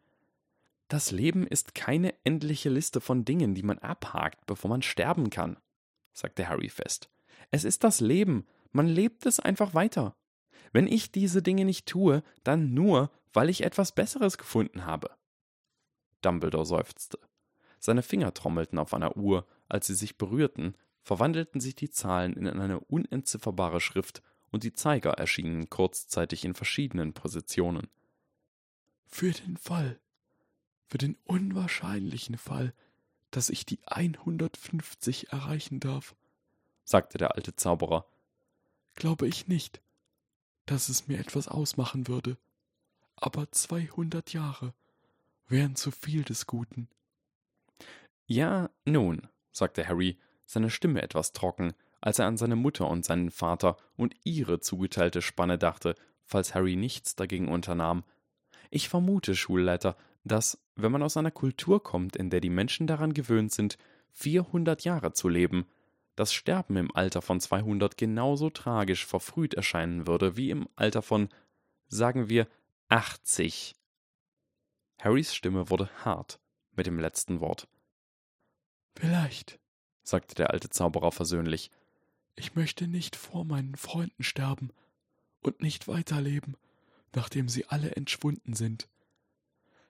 Das Leben ist keine endliche Liste von Dingen, die man abhakt, bevor man sterben kann, sagte Harry fest. Es ist das Leben, man lebt es einfach weiter. Wenn ich diese Dinge nicht tue, dann nur, weil ich etwas Besseres gefunden habe. Dumbledore seufzte. Seine Finger trommelten auf einer Uhr, als sie sich berührten, verwandelten sich die Zahlen in eine unentzifferbare Schrift und die Zeiger erschienen kurzzeitig in verschiedenen Positionen. Für den Fall, für den unwahrscheinlichen Fall, dass ich die 150 erreichen darf, sagte der alte Zauberer, glaube ich nicht, dass es mir etwas ausmachen würde. Aber 200 Jahre wären zu viel des Guten. Ja, nun, sagte Harry, seine Stimme etwas trocken, als er an seine Mutter und seinen Vater und ihre zugeteilte Spanne dachte, falls Harry nichts dagegen unternahm. Ich vermute, Schulleiter, dass, wenn man aus einer Kultur kommt, in der die Menschen daran gewöhnt sind, 400 Jahre zu leben, das Sterben im Alter von 200 genauso tragisch verfrüht erscheinen würde wie im Alter von, sagen wir, 80. Harrys Stimme wurde hart mit dem letzten Wort. Vielleicht, sagte der alte Zauberer versöhnlich, ich möchte nicht vor meinen Freunden sterben und nicht weiterleben, nachdem sie alle entschwunden sind.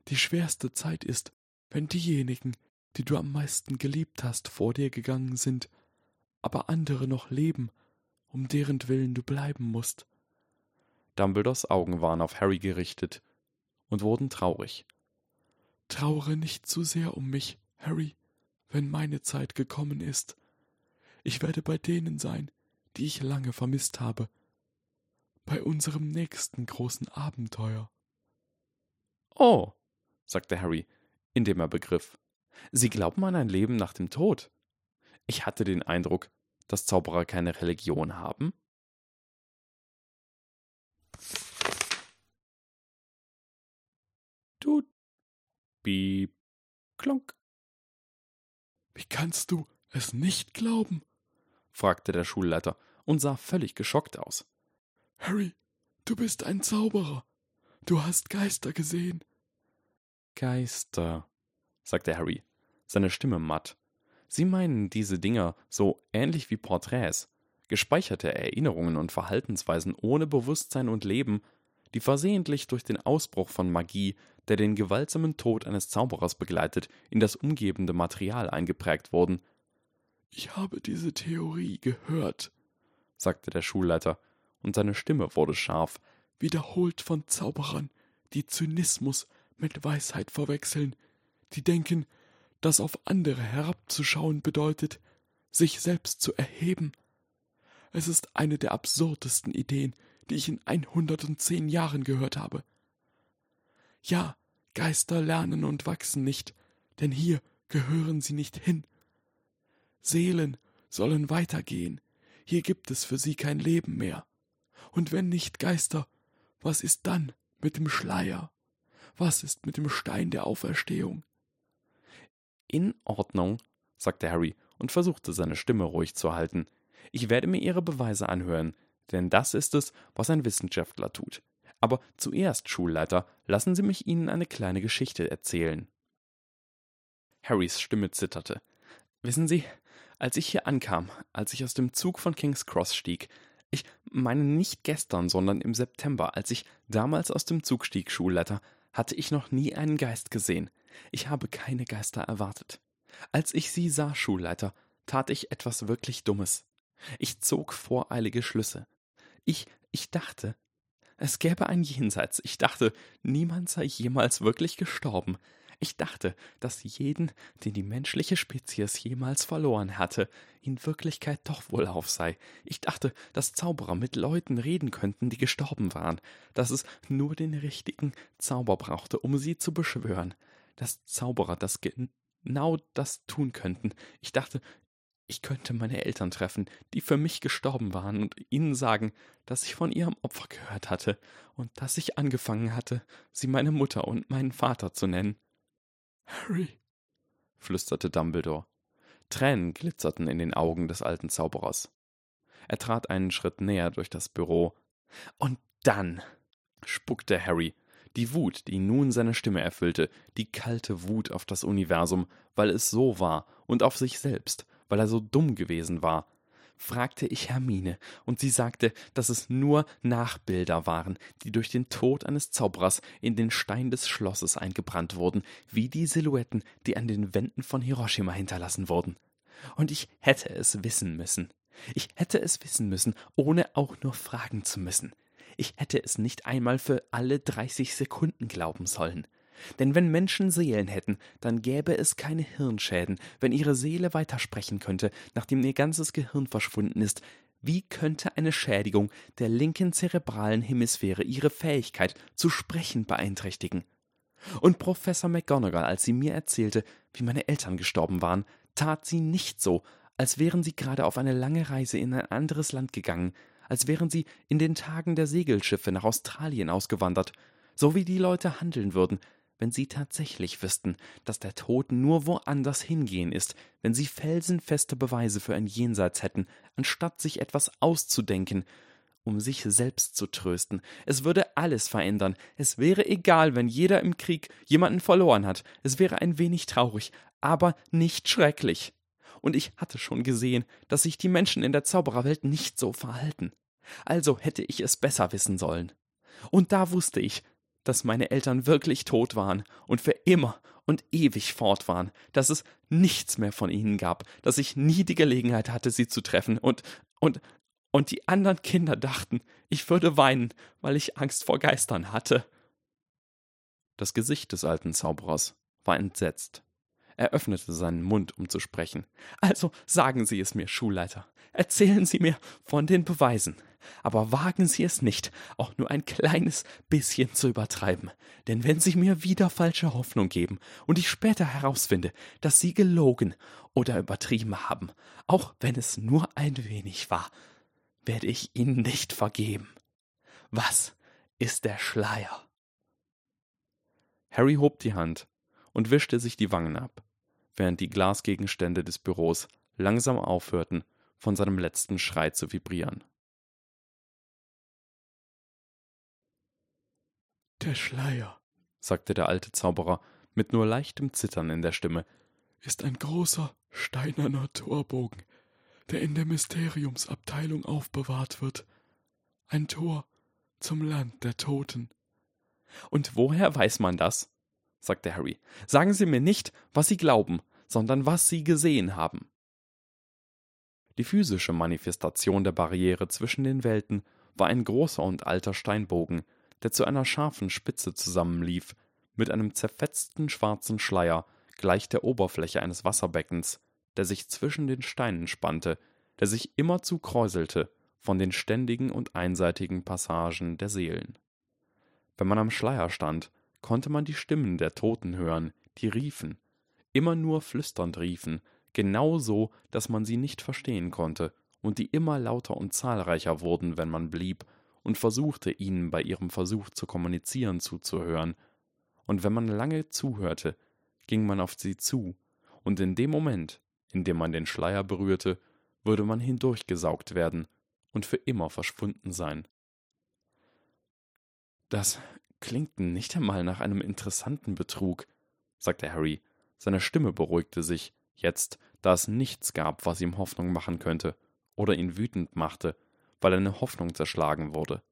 Die schwerste Zeit ist, wenn diejenigen, die du am meisten geliebt hast, vor dir gegangen sind, aber andere noch leben, um deren Willen du bleiben musst. Dumbledores Augen waren auf Harry gerichtet und wurden traurig. Trauere nicht zu sehr um mich, Harry, wenn meine Zeit gekommen ist. Ich werde bei denen sein, die ich lange vermisst habe. Bei unserem nächsten großen Abenteuer. Oh, sagte Harry, indem er begriff. Sie glauben an ein Leben nach dem Tod. Ich hatte den Eindruck, dass Zauberer keine Religion haben. Tut, piep, klonk. Wie kannst du es nicht glauben? fragte der Schulleiter und sah völlig geschockt aus. Harry, du bist ein Zauberer. Du hast Geister gesehen. Geister, sagte Harry, seine Stimme matt. Sie meinen diese Dinger so ähnlich wie Porträts, gespeicherte Erinnerungen und Verhaltensweisen ohne Bewusstsein und Leben, die versehentlich durch den Ausbruch von Magie, der den gewaltsamen Tod eines Zauberers begleitet, in das umgebende Material eingeprägt wurden. Ich habe diese Theorie gehört, sagte der Schulleiter, und seine Stimme wurde scharf, wiederholt von Zauberern, die Zynismus mit Weisheit verwechseln, die denken, dass auf andere herabzuschauen bedeutet, sich selbst zu erheben. Es ist eine der absurdesten Ideen, die ich in 110 Jahren gehört habe. Ja, Geister lernen und wachsen nicht, denn hier gehören sie nicht hin. Seelen sollen weitergehen, hier gibt es für sie kein Leben mehr. Und wenn nicht Geister, was ist dann mit dem Schleier? Was ist mit dem Stein der Auferstehung? In Ordnung, sagte Harry und versuchte seine Stimme ruhig zu halten. Ich werde mir Ihre Beweise anhören, denn das ist es, was ein Wissenschaftler tut. Aber zuerst, Schulleiter, lassen Sie mich Ihnen eine kleine Geschichte erzählen. Harrys Stimme zitterte. Wissen Sie, als ich hier ankam, als ich aus dem Zug von King's Cross stieg, ich meine nicht gestern, sondern im September, als ich damals aus dem Zug stieg, Schulleiter, hatte ich noch nie einen Geist gesehen. Ich habe keine Geister erwartet. Als ich sie sah, Schulleiter, tat ich etwas wirklich Dummes. Ich zog voreilige Schlüsse. Ich, ich dachte, es gäbe ein Jenseits. Ich dachte, niemand sei jemals wirklich gestorben. Ich dachte, dass jeden, den die menschliche Spezies jemals verloren hatte, in Wirklichkeit doch wohlauf sei. Ich dachte, dass Zauberer mit Leuten reden könnten, die gestorben waren, dass es nur den richtigen Zauber brauchte, um sie zu beschwören dass Zauberer das genau das tun könnten. Ich dachte, ich könnte meine Eltern treffen, die für mich gestorben waren, und ihnen sagen, dass ich von ihrem Opfer gehört hatte und dass ich angefangen hatte, sie meine Mutter und meinen Vater zu nennen. Harry, flüsterte Dumbledore, Tränen glitzerten in den Augen des alten Zauberers. Er trat einen Schritt näher durch das Büro. Und dann spuckte Harry. Die Wut, die nun seine Stimme erfüllte, die kalte Wut auf das Universum, weil es so war, und auf sich selbst, weil er so dumm gewesen war, fragte ich Hermine, und sie sagte, dass es nur Nachbilder waren, die durch den Tod eines Zauberers in den Stein des Schlosses eingebrannt wurden, wie die Silhouetten, die an den Wänden von Hiroshima hinterlassen wurden. Und ich hätte es wissen müssen. Ich hätte es wissen müssen, ohne auch nur fragen zu müssen. Ich hätte es nicht einmal für alle 30 Sekunden glauben sollen. Denn wenn Menschen Seelen hätten, dann gäbe es keine Hirnschäden, wenn ihre Seele weitersprechen könnte, nachdem ihr ganzes Gehirn verschwunden ist. Wie könnte eine Schädigung der linken zerebralen Hemisphäre ihre Fähigkeit zu sprechen beeinträchtigen? Und Professor McGonagall, als sie mir erzählte, wie meine Eltern gestorben waren, tat sie nicht so, als wären sie gerade auf eine lange Reise in ein anderes Land gegangen, als wären sie in den Tagen der Segelschiffe nach Australien ausgewandert, so wie die Leute handeln würden, wenn sie tatsächlich wüssten, dass der Tod nur woanders hingehen ist, wenn sie felsenfeste Beweise für ein Jenseits hätten, anstatt sich etwas auszudenken, um sich selbst zu trösten. Es würde alles verändern. Es wäre egal, wenn jeder im Krieg jemanden verloren hat. Es wäre ein wenig traurig, aber nicht schrecklich und ich hatte schon gesehen, dass sich die Menschen in der Zaubererwelt nicht so verhalten. Also hätte ich es besser wissen sollen. Und da wusste ich, dass meine Eltern wirklich tot waren und für immer und ewig fort waren, dass es nichts mehr von ihnen gab, dass ich nie die Gelegenheit hatte, sie zu treffen und und und die anderen Kinder dachten, ich würde weinen, weil ich Angst vor Geistern hatte. Das Gesicht des alten Zauberers war entsetzt. Er öffnete seinen Mund, um zu sprechen. Also sagen Sie es mir, Schulleiter. Erzählen Sie mir von den Beweisen. Aber wagen Sie es nicht, auch nur ein kleines bisschen zu übertreiben. Denn wenn Sie mir wieder falsche Hoffnung geben und ich später herausfinde, dass Sie gelogen oder übertrieben haben, auch wenn es nur ein wenig war, werde ich Ihnen nicht vergeben. Was ist der Schleier? Harry hob die Hand und wischte sich die Wangen ab, während die Glasgegenstände des Büros langsam aufhörten, von seinem letzten Schrei zu vibrieren. Der Schleier, sagte der alte Zauberer mit nur leichtem Zittern in der Stimme, ist ein großer steinerner Torbogen, der in der Mysteriumsabteilung aufbewahrt wird. Ein Tor zum Land der Toten. Und woher weiß man das? Sagte Harry. Sagen Sie mir nicht, was Sie glauben, sondern was Sie gesehen haben. Die physische Manifestation der Barriere zwischen den Welten war ein großer und alter Steinbogen, der zu einer scharfen Spitze zusammenlief, mit einem zerfetzten schwarzen Schleier, gleich der Oberfläche eines Wasserbeckens, der sich zwischen den Steinen spannte, der sich immerzu kräuselte von den ständigen und einseitigen Passagen der Seelen. Wenn man am Schleier stand, konnte man die Stimmen der Toten hören, die riefen, immer nur flüsternd riefen, genau so, dass man sie nicht verstehen konnte, und die immer lauter und zahlreicher wurden, wenn man blieb und versuchte, ihnen bei ihrem Versuch zu kommunizieren zuzuhören. Und wenn man lange zuhörte, ging man auf sie zu, und in dem Moment, in dem man den Schleier berührte, würde man hindurchgesaugt werden und für immer verschwunden sein. Das klingt nicht einmal nach einem interessanten Betrug, sagte Harry. Seine Stimme beruhigte sich, jetzt, da es nichts gab, was ihm Hoffnung machen könnte oder ihn wütend machte, weil eine Hoffnung zerschlagen wurde.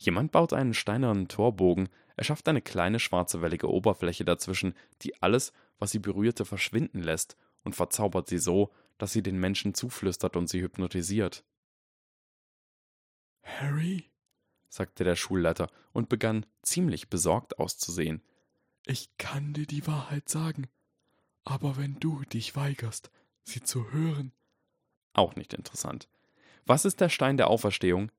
Jemand baut einen steinernen Torbogen, er schafft eine kleine schwarze wellige Oberfläche dazwischen, die alles, was sie berührte, verschwinden lässt und verzaubert sie so, dass sie den Menschen zuflüstert und sie hypnotisiert. Harry? Sagte der Schulleiter und begann ziemlich besorgt auszusehen. Ich kann dir die Wahrheit sagen, aber wenn du dich weigerst, sie zu hören. Auch nicht interessant. Was ist der Stein der Auferstehung?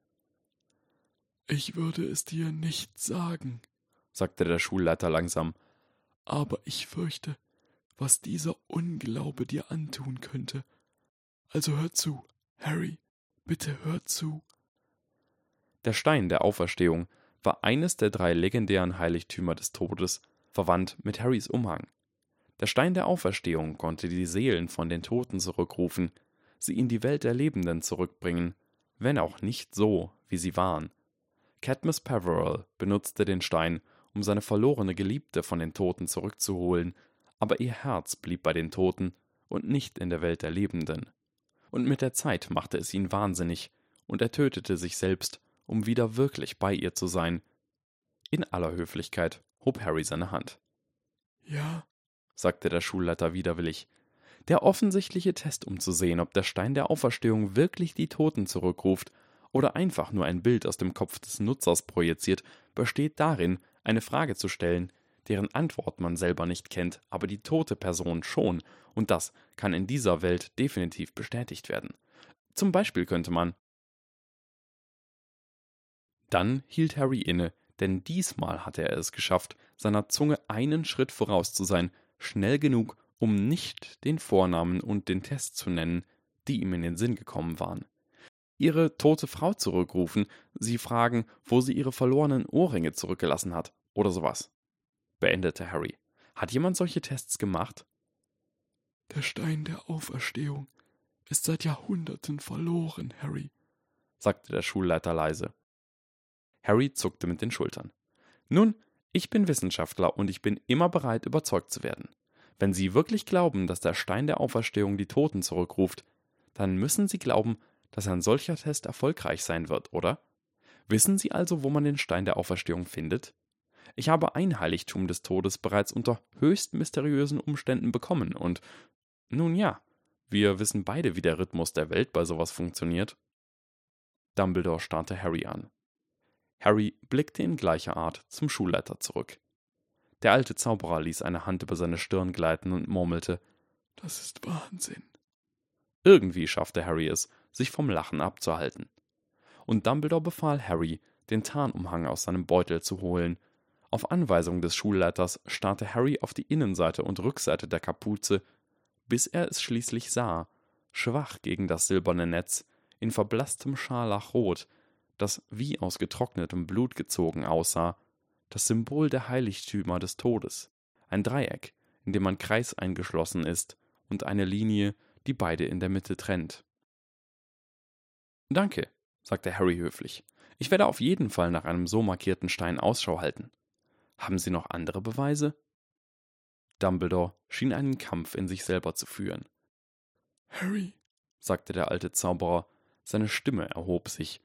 Ich würde es dir nicht sagen, sagte der Schulleiter langsam, aber ich fürchte, was dieser Unglaube dir antun könnte. Also hör zu, Harry, bitte hör zu. Der Stein der Auferstehung war eines der drei legendären Heiligtümer des Todes, verwandt mit Harrys Umhang. Der Stein der Auferstehung konnte die Seelen von den Toten zurückrufen, sie in die Welt der Lebenden zurückbringen, wenn auch nicht so, wie sie waren. Cadmus Peverell benutzte den Stein, um seine verlorene Geliebte von den Toten zurückzuholen, aber ihr Herz blieb bei den Toten und nicht in der Welt der Lebenden. Und mit der Zeit machte es ihn wahnsinnig, und er tötete sich selbst, um wieder wirklich bei ihr zu sein. In aller Höflichkeit hob Harry seine Hand. Ja, sagte der Schulleiter widerwillig. Der offensichtliche Test, um zu sehen, ob der Stein der Auferstehung wirklich die Toten zurückruft oder einfach nur ein Bild aus dem Kopf des Nutzers projiziert, besteht darin, eine Frage zu stellen, deren Antwort man selber nicht kennt, aber die tote Person schon, und das kann in dieser Welt definitiv bestätigt werden. Zum Beispiel könnte man. Dann hielt Harry inne, denn diesmal hatte er es geschafft, seiner Zunge einen Schritt voraus zu sein, schnell genug, um nicht den Vornamen und den Test zu nennen, die ihm in den Sinn gekommen waren. Ihre tote Frau zurückrufen, sie fragen, wo sie ihre verlorenen Ohrringe zurückgelassen hat, oder sowas. Beendete Harry. Hat jemand solche Tests gemacht? Der Stein der Auferstehung ist seit Jahrhunderten verloren, Harry, sagte der Schulleiter leise. Harry zuckte mit den Schultern. Nun, ich bin Wissenschaftler und ich bin immer bereit, überzeugt zu werden. Wenn Sie wirklich glauben, dass der Stein der Auferstehung die Toten zurückruft, dann müssen Sie glauben, dass ein solcher Test erfolgreich sein wird, oder? Wissen Sie also, wo man den Stein der Auferstehung findet? Ich habe ein Heiligtum des Todes bereits unter höchst mysteriösen Umständen bekommen und nun ja, wir wissen beide, wie der Rhythmus der Welt bei sowas funktioniert. Dumbledore starrte Harry an. Harry blickte in gleicher Art zum Schulleiter zurück. Der alte Zauberer ließ eine Hand über seine Stirn gleiten und murmelte Das ist Wahnsinn. Irgendwie schaffte Harry es, sich vom Lachen abzuhalten. Und Dumbledore befahl Harry, den Tarnumhang aus seinem Beutel zu holen. Auf Anweisung des Schulleiters starrte Harry auf die Innenseite und Rückseite der Kapuze, bis er es schließlich sah, schwach gegen das silberne Netz, in verblasstem Scharlachrot, das wie aus getrocknetem Blut gezogen aussah, das Symbol der Heiligtümer des Todes, ein Dreieck, in dem ein Kreis eingeschlossen ist und eine Linie, die beide in der Mitte trennt. Danke, sagte Harry höflich. Ich werde auf jeden Fall nach einem so markierten Stein Ausschau halten. Haben Sie noch andere Beweise? Dumbledore schien einen Kampf in sich selber zu führen. Harry, sagte der alte Zauberer, seine Stimme erhob sich.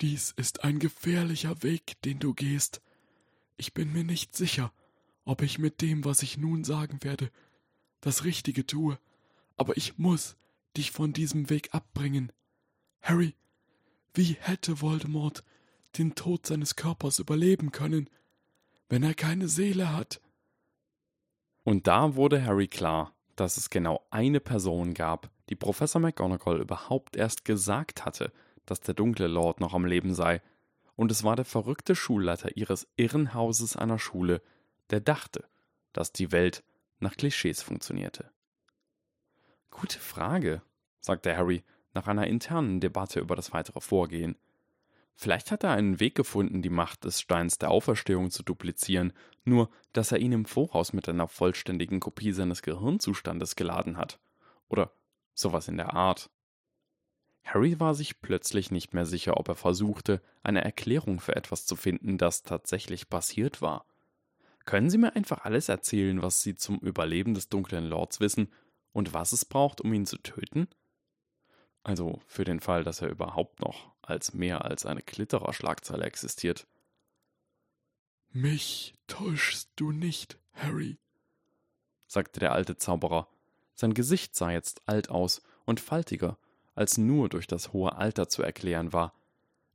Dies ist ein gefährlicher Weg, den du gehst. Ich bin mir nicht sicher, ob ich mit dem, was ich nun sagen werde, das Richtige tue, aber ich muss dich von diesem Weg abbringen. Harry, wie hätte Voldemort den Tod seines Körpers überleben können, wenn er keine Seele hat? Und da wurde Harry klar, dass es genau eine Person gab, die Professor McGonagall überhaupt erst gesagt hatte, dass der dunkle Lord noch am Leben sei, und es war der verrückte Schulleiter ihres Irrenhauses einer Schule, der dachte, dass die Welt nach Klischees funktionierte. Gute Frage, sagte Harry nach einer internen Debatte über das weitere Vorgehen. Vielleicht hat er einen Weg gefunden, die Macht des Steins der Auferstehung zu duplizieren, nur dass er ihn im Voraus mit einer vollständigen Kopie seines Gehirnzustandes geladen hat. Oder sowas in der Art. Harry war sich plötzlich nicht mehr sicher, ob er versuchte, eine Erklärung für etwas zu finden, das tatsächlich passiert war. Können Sie mir einfach alles erzählen, was Sie zum Überleben des dunklen Lords wissen und was es braucht, um ihn zu töten? Also für den Fall, dass er überhaupt noch als mehr als eine Klitterer-Schlagzeile existiert. Mich täuschst du nicht, Harry, sagte der alte Zauberer. Sein Gesicht sah jetzt alt aus und faltiger, als nur durch das hohe Alter zu erklären war.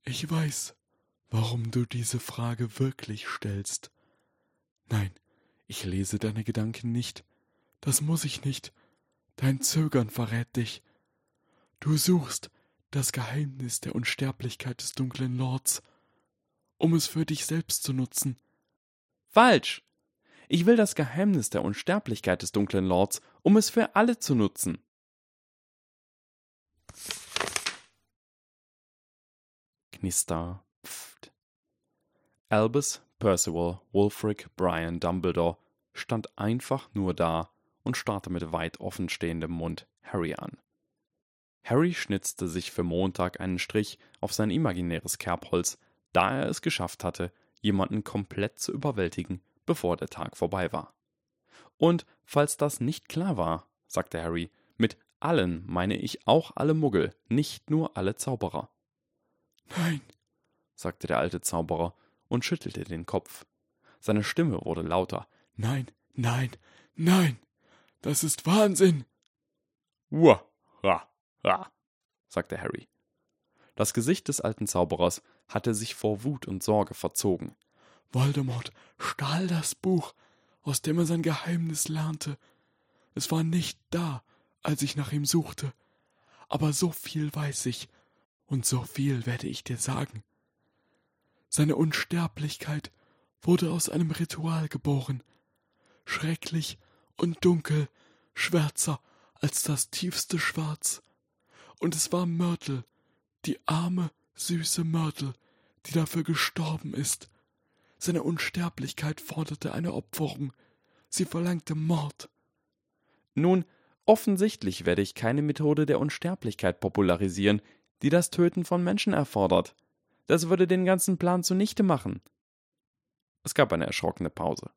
Ich weiß, warum du diese Frage wirklich stellst. Nein, ich lese deine Gedanken nicht. Das muss ich nicht. Dein Zögern verrät dich. Du suchst das Geheimnis der Unsterblichkeit des dunklen Lords, um es für dich selbst zu nutzen. Falsch. Ich will das Geheimnis der Unsterblichkeit des dunklen Lords, um es für alle zu nutzen. Knister, pft. Albus Percival Wulfric Brian Dumbledore stand einfach nur da und starrte mit weit offenstehendem Mund Harry an. Harry schnitzte sich für Montag einen Strich auf sein imaginäres Kerbholz, da er es geschafft hatte, jemanden komplett zu überwältigen, bevor der Tag vorbei war. Und falls das nicht klar war, sagte Harry, mit allen meine ich auch alle Muggel, nicht nur alle Zauberer. Nein, sagte der alte Zauberer und schüttelte den Kopf. Seine Stimme wurde lauter. Nein, nein, nein, das ist Wahnsinn. Uah, ha, ha, sagte Harry. Das Gesicht des alten Zauberers hatte sich vor Wut und Sorge verzogen. Voldemort stahl das Buch, aus dem er sein Geheimnis lernte. Es war nicht da, als ich nach ihm suchte. Aber so viel weiß ich, und so viel werde ich dir sagen. Seine Unsterblichkeit wurde aus einem Ritual geboren, schrecklich und dunkel, schwärzer als das tiefste Schwarz. Und es war Mörtel, die arme, süße Mörtel, die dafür gestorben ist. Seine Unsterblichkeit forderte eine Opferung, sie verlangte Mord. Nun, offensichtlich werde ich keine Methode der Unsterblichkeit popularisieren, die das Töten von Menschen erfordert. Das würde den ganzen Plan zunichte machen. Es gab eine erschrockene Pause.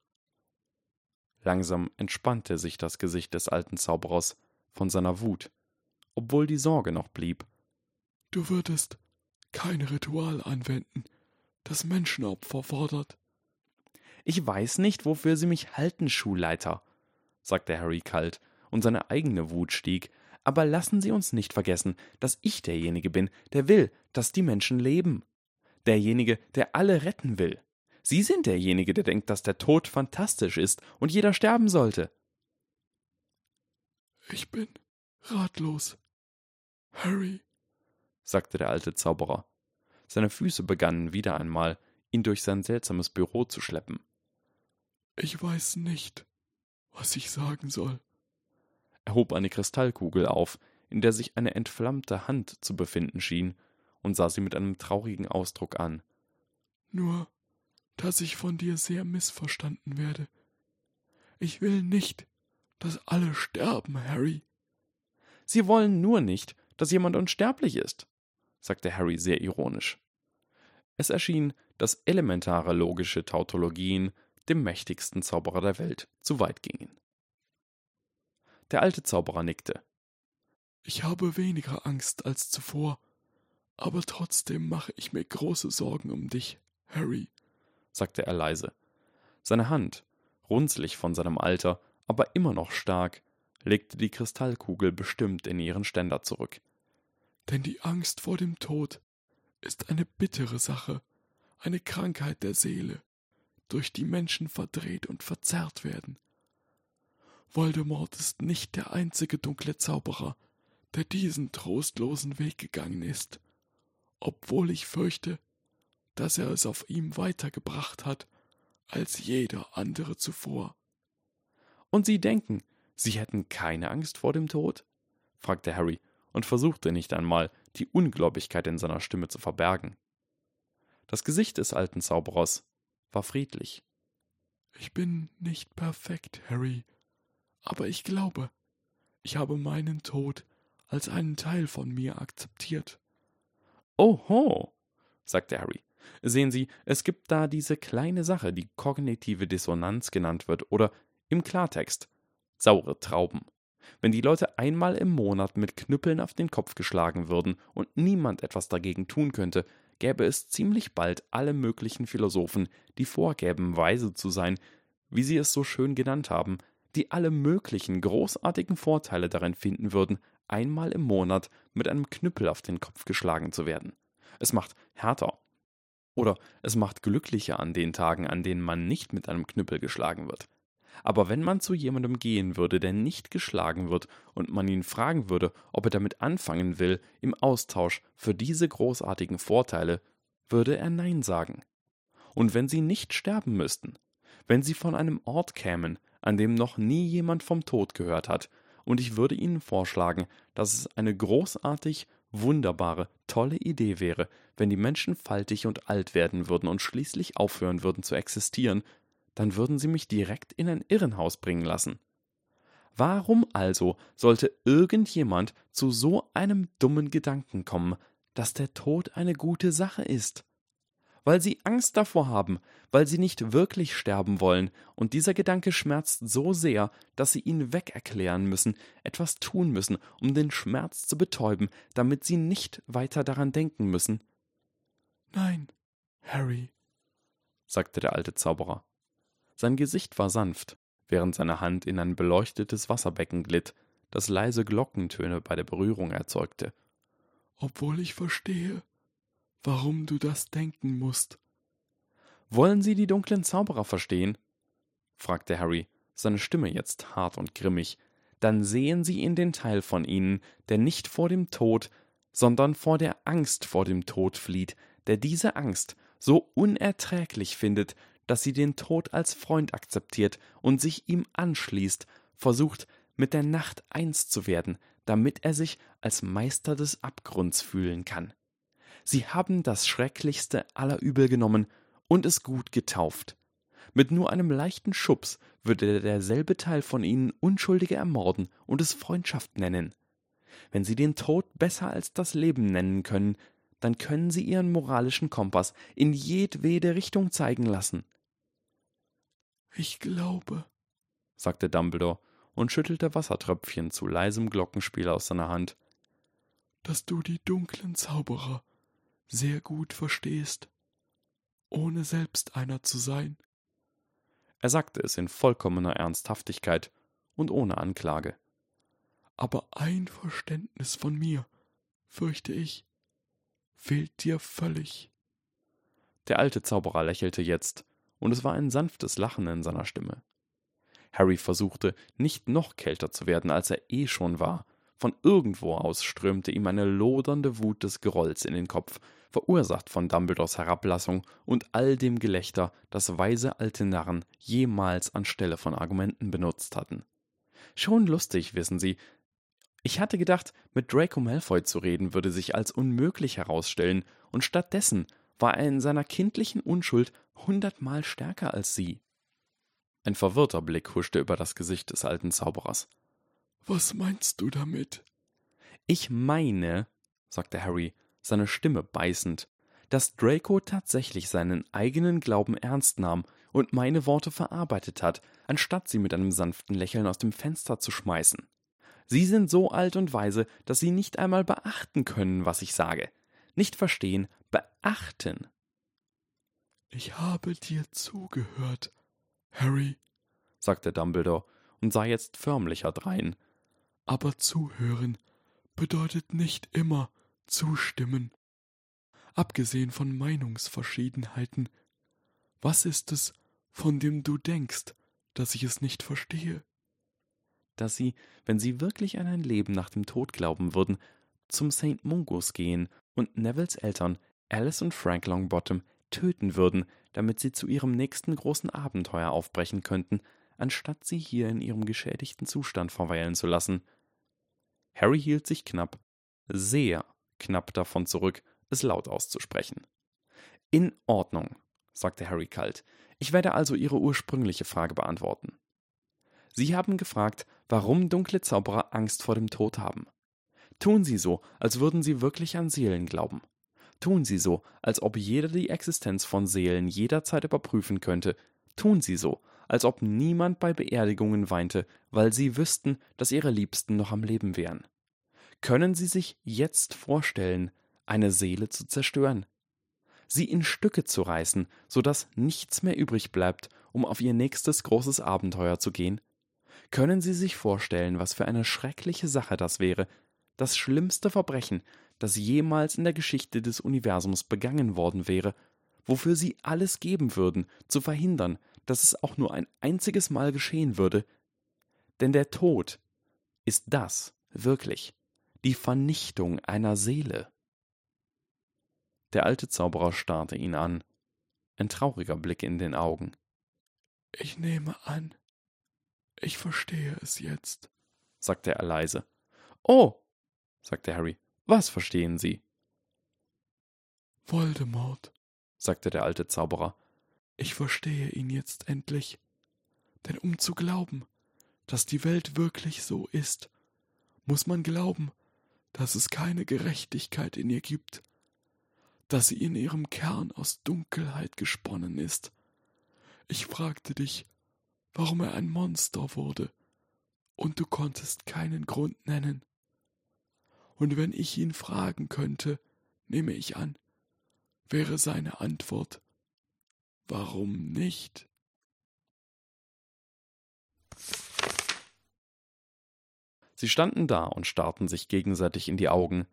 Langsam entspannte sich das Gesicht des alten Zauberers von seiner Wut, obwohl die Sorge noch blieb. Du würdest kein Ritual anwenden, das Menschenopfer fordert. Ich weiß nicht, wofür Sie mich halten, Schulleiter, sagte Harry kalt, und seine eigene Wut stieg, aber lassen Sie uns nicht vergessen, dass ich derjenige bin, der will, dass die Menschen leben. Derjenige, der alle retten will. Sie sind derjenige, der denkt, dass der Tod fantastisch ist und jeder sterben sollte. Ich bin ratlos. Harry, sagte der alte Zauberer. Seine Füße begannen wieder einmal, ihn durch sein seltsames Büro zu schleppen. Ich weiß nicht, was ich sagen soll. Er hob eine Kristallkugel auf, in der sich eine entflammte Hand zu befinden schien, und sah sie mit einem traurigen Ausdruck an. Nur dass ich von dir sehr missverstanden werde. Ich will nicht, dass alle sterben, Harry. Sie wollen nur nicht, dass jemand unsterblich ist, sagte Harry sehr ironisch. Es erschien, dass elementare logische Tautologien dem mächtigsten Zauberer der Welt zu weit gingen. Der alte Zauberer nickte. Ich habe weniger Angst als zuvor, aber trotzdem mache ich mir große Sorgen um dich, Harry sagte er leise. Seine Hand, runzlig von seinem Alter, aber immer noch stark, legte die Kristallkugel bestimmt in ihren Ständer zurück. Denn die Angst vor dem Tod ist eine bittere Sache, eine Krankheit der Seele, durch die Menschen verdreht und verzerrt werden. Voldemort ist nicht der einzige dunkle Zauberer, der diesen trostlosen Weg gegangen ist, obwohl ich fürchte, dass er es auf ihm weitergebracht hat als jeder andere zuvor. Und Sie denken, Sie hätten keine Angst vor dem Tod? fragte Harry und versuchte nicht einmal, die Ungläubigkeit in seiner Stimme zu verbergen. Das Gesicht des alten Zauberers war friedlich. Ich bin nicht perfekt, Harry, aber ich glaube, ich habe meinen Tod als einen Teil von mir akzeptiert. Oho, sagte Harry Sehen Sie, es gibt da diese kleine Sache, die kognitive Dissonanz genannt wird oder im Klartext saure Trauben. Wenn die Leute einmal im Monat mit Knüppeln auf den Kopf geschlagen würden und niemand etwas dagegen tun könnte, gäbe es ziemlich bald alle möglichen Philosophen, die vorgäben, weise zu sein, wie sie es so schön genannt haben, die alle möglichen großartigen Vorteile darin finden würden, einmal im Monat mit einem Knüppel auf den Kopf geschlagen zu werden. Es macht härter, oder es macht glücklicher an den Tagen, an denen man nicht mit einem Knüppel geschlagen wird. Aber wenn man zu jemandem gehen würde, der nicht geschlagen wird, und man ihn fragen würde, ob er damit anfangen will, im Austausch für diese großartigen Vorteile, würde er Nein sagen. Und wenn sie nicht sterben müssten, wenn sie von einem Ort kämen, an dem noch nie jemand vom Tod gehört hat, und ich würde ihnen vorschlagen, dass es eine großartig wunderbare, tolle Idee wäre, wenn die Menschen faltig und alt werden würden und schließlich aufhören würden zu existieren, dann würden sie mich direkt in ein Irrenhaus bringen lassen. Warum also sollte irgendjemand zu so einem dummen Gedanken kommen, dass der Tod eine gute Sache ist? Weil sie Angst davor haben, weil sie nicht wirklich sterben wollen, und dieser Gedanke schmerzt so sehr, dass sie ihn wegerklären müssen, etwas tun müssen, um den Schmerz zu betäuben, damit sie nicht weiter daran denken müssen. Nein, Harry, sagte der alte Zauberer. Sein Gesicht war sanft, während seine Hand in ein beleuchtetes Wasserbecken glitt, das leise Glockentöne bei der Berührung erzeugte. Obwohl ich verstehe, warum du das denken musst. Wollen Sie die dunklen Zauberer verstehen? fragte Harry, seine Stimme jetzt hart und grimmig. Dann sehen Sie in den Teil von Ihnen, der nicht vor dem Tod, sondern vor der Angst vor dem Tod flieht, der diese Angst so unerträglich findet, dass sie den Tod als Freund akzeptiert und sich ihm anschließt, versucht, mit der Nacht eins zu werden, damit er sich als Meister des Abgrunds fühlen kann. Sie haben das Schrecklichste aller Übel genommen und es gut getauft. Mit nur einem leichten Schubs würde derselbe Teil von ihnen Unschuldige ermorden und es Freundschaft nennen. Wenn sie den Tod besser als das Leben nennen können, dann können sie ihren moralischen Kompass in jedwede Richtung zeigen lassen. Ich glaube, sagte Dumbledore und schüttelte Wassertröpfchen zu leisem Glockenspiel aus seiner Hand, dass du die dunklen Zauberer sehr gut verstehst, ohne selbst einer zu sein. Er sagte es in vollkommener Ernsthaftigkeit und ohne Anklage. Aber ein Verständnis von mir, fürchte ich, fehlt dir völlig. Der alte Zauberer lächelte jetzt und es war ein sanftes Lachen in seiner Stimme. Harry versuchte, nicht noch kälter zu werden, als er eh schon war. Von irgendwo aus strömte ihm eine lodernde Wut des Gerolls in den Kopf, verursacht von Dumbledores Herablassung und all dem Gelächter, das weise alte Narren jemals anstelle von Argumenten benutzt hatten. Schon lustig, wissen Sie. Ich hatte gedacht, mit Draco Malfoy zu reden würde sich als unmöglich herausstellen, und stattdessen war er in seiner kindlichen Unschuld hundertmal stärker als sie. Ein verwirrter Blick huschte über das Gesicht des alten Zauberers. Was meinst du damit? Ich meine, sagte Harry, seine Stimme beißend, dass Draco tatsächlich seinen eigenen Glauben ernst nahm und meine Worte verarbeitet hat, anstatt sie mit einem sanften Lächeln aus dem Fenster zu schmeißen. Sie sind so alt und weise, dass sie nicht einmal beachten können, was ich sage. Nicht verstehen, beachten. Ich habe dir zugehört, Harry, sagte Dumbledore und sah jetzt förmlicher drein. Aber zuhören bedeutet nicht immer zustimmen. Abgesehen von Meinungsverschiedenheiten, was ist es, von dem du denkst, dass ich es nicht verstehe? Dass sie, wenn sie wirklich an ein Leben nach dem Tod glauben würden, zum St. Mungus gehen und Nevilles Eltern, Alice und Frank Longbottom, töten würden, damit sie zu ihrem nächsten großen Abenteuer aufbrechen könnten, anstatt sie hier in ihrem geschädigten Zustand verweilen zu lassen. Harry hielt sich knapp, sehr knapp davon zurück, es laut auszusprechen. In Ordnung, sagte Harry kalt. Ich werde also Ihre ursprüngliche Frage beantworten. Sie haben gefragt, warum dunkle Zauberer Angst vor dem Tod haben. Tun Sie so, als würden Sie wirklich an Seelen glauben. Tun Sie so, als ob jeder die Existenz von Seelen jederzeit überprüfen könnte. Tun Sie so, als ob niemand bei Beerdigungen weinte, weil sie wüssten, dass ihre Liebsten noch am Leben wären. Können Sie sich jetzt vorstellen, eine Seele zu zerstören? Sie in Stücke zu reißen, so dass nichts mehr übrig bleibt, um auf ihr nächstes großes Abenteuer zu gehen? Können Sie sich vorstellen, was für eine schreckliche Sache das wäre, das schlimmste Verbrechen, das jemals in der Geschichte des Universums begangen worden wäre, wofür sie alles geben würden, zu verhindern, dass es auch nur ein einziges Mal geschehen würde. Denn der Tod ist das wirklich, die Vernichtung einer Seele. Der alte Zauberer starrte ihn an, ein trauriger Blick in den Augen. Ich nehme an, ich verstehe es jetzt, sagte er leise. Oh, sagte Harry, was verstehen Sie? Voldemort, sagte der alte Zauberer. Ich verstehe ihn jetzt endlich. Denn um zu glauben, dass die Welt wirklich so ist, muss man glauben, dass es keine Gerechtigkeit in ihr gibt, dass sie in ihrem Kern aus Dunkelheit gesponnen ist. Ich fragte dich, warum er ein Monster wurde, und du konntest keinen Grund nennen. Und wenn ich ihn fragen könnte, nehme ich an, wäre seine Antwort Warum nicht? Sie standen da und starrten sich gegenseitig in die Augen,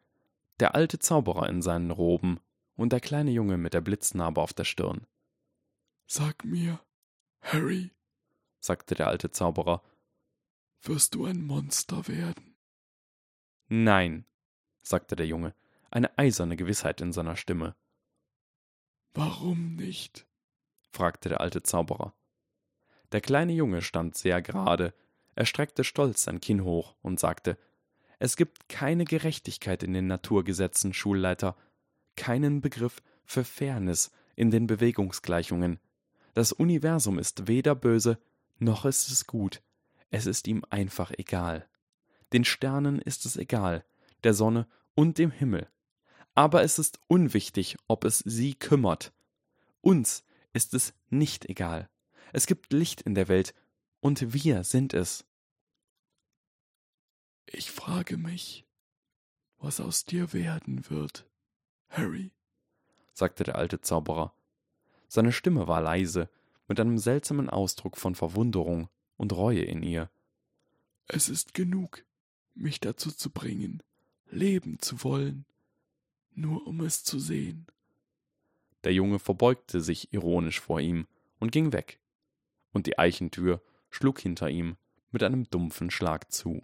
der alte Zauberer in seinen Roben und der kleine Junge mit der Blitznarbe auf der Stirn. Sag mir, Harry, sagte der alte Zauberer, wirst du ein Monster werden? Nein, sagte der Junge, eine eiserne Gewissheit in seiner Stimme. Warum nicht? Fragte der alte Zauberer. Der kleine Junge stand sehr gerade, er streckte stolz sein Kinn hoch und sagte Es gibt keine Gerechtigkeit in den Naturgesetzen, Schulleiter, keinen Begriff für Fairness in den Bewegungsgleichungen. Das Universum ist weder böse, noch ist es gut, es ist ihm einfach egal. Den Sternen ist es egal, der Sonne und dem Himmel. Aber es ist unwichtig, ob es sie kümmert. Uns ist es nicht egal. Es gibt Licht in der Welt, und wir sind es. Ich frage mich, was aus dir werden wird, Harry, sagte der alte Zauberer. Seine Stimme war leise, mit einem seltsamen Ausdruck von Verwunderung und Reue in ihr. Es ist genug, mich dazu zu bringen, leben zu wollen, nur um es zu sehen. Der Junge verbeugte sich ironisch vor ihm und ging weg, und die Eichentür schlug hinter ihm mit einem dumpfen Schlag zu.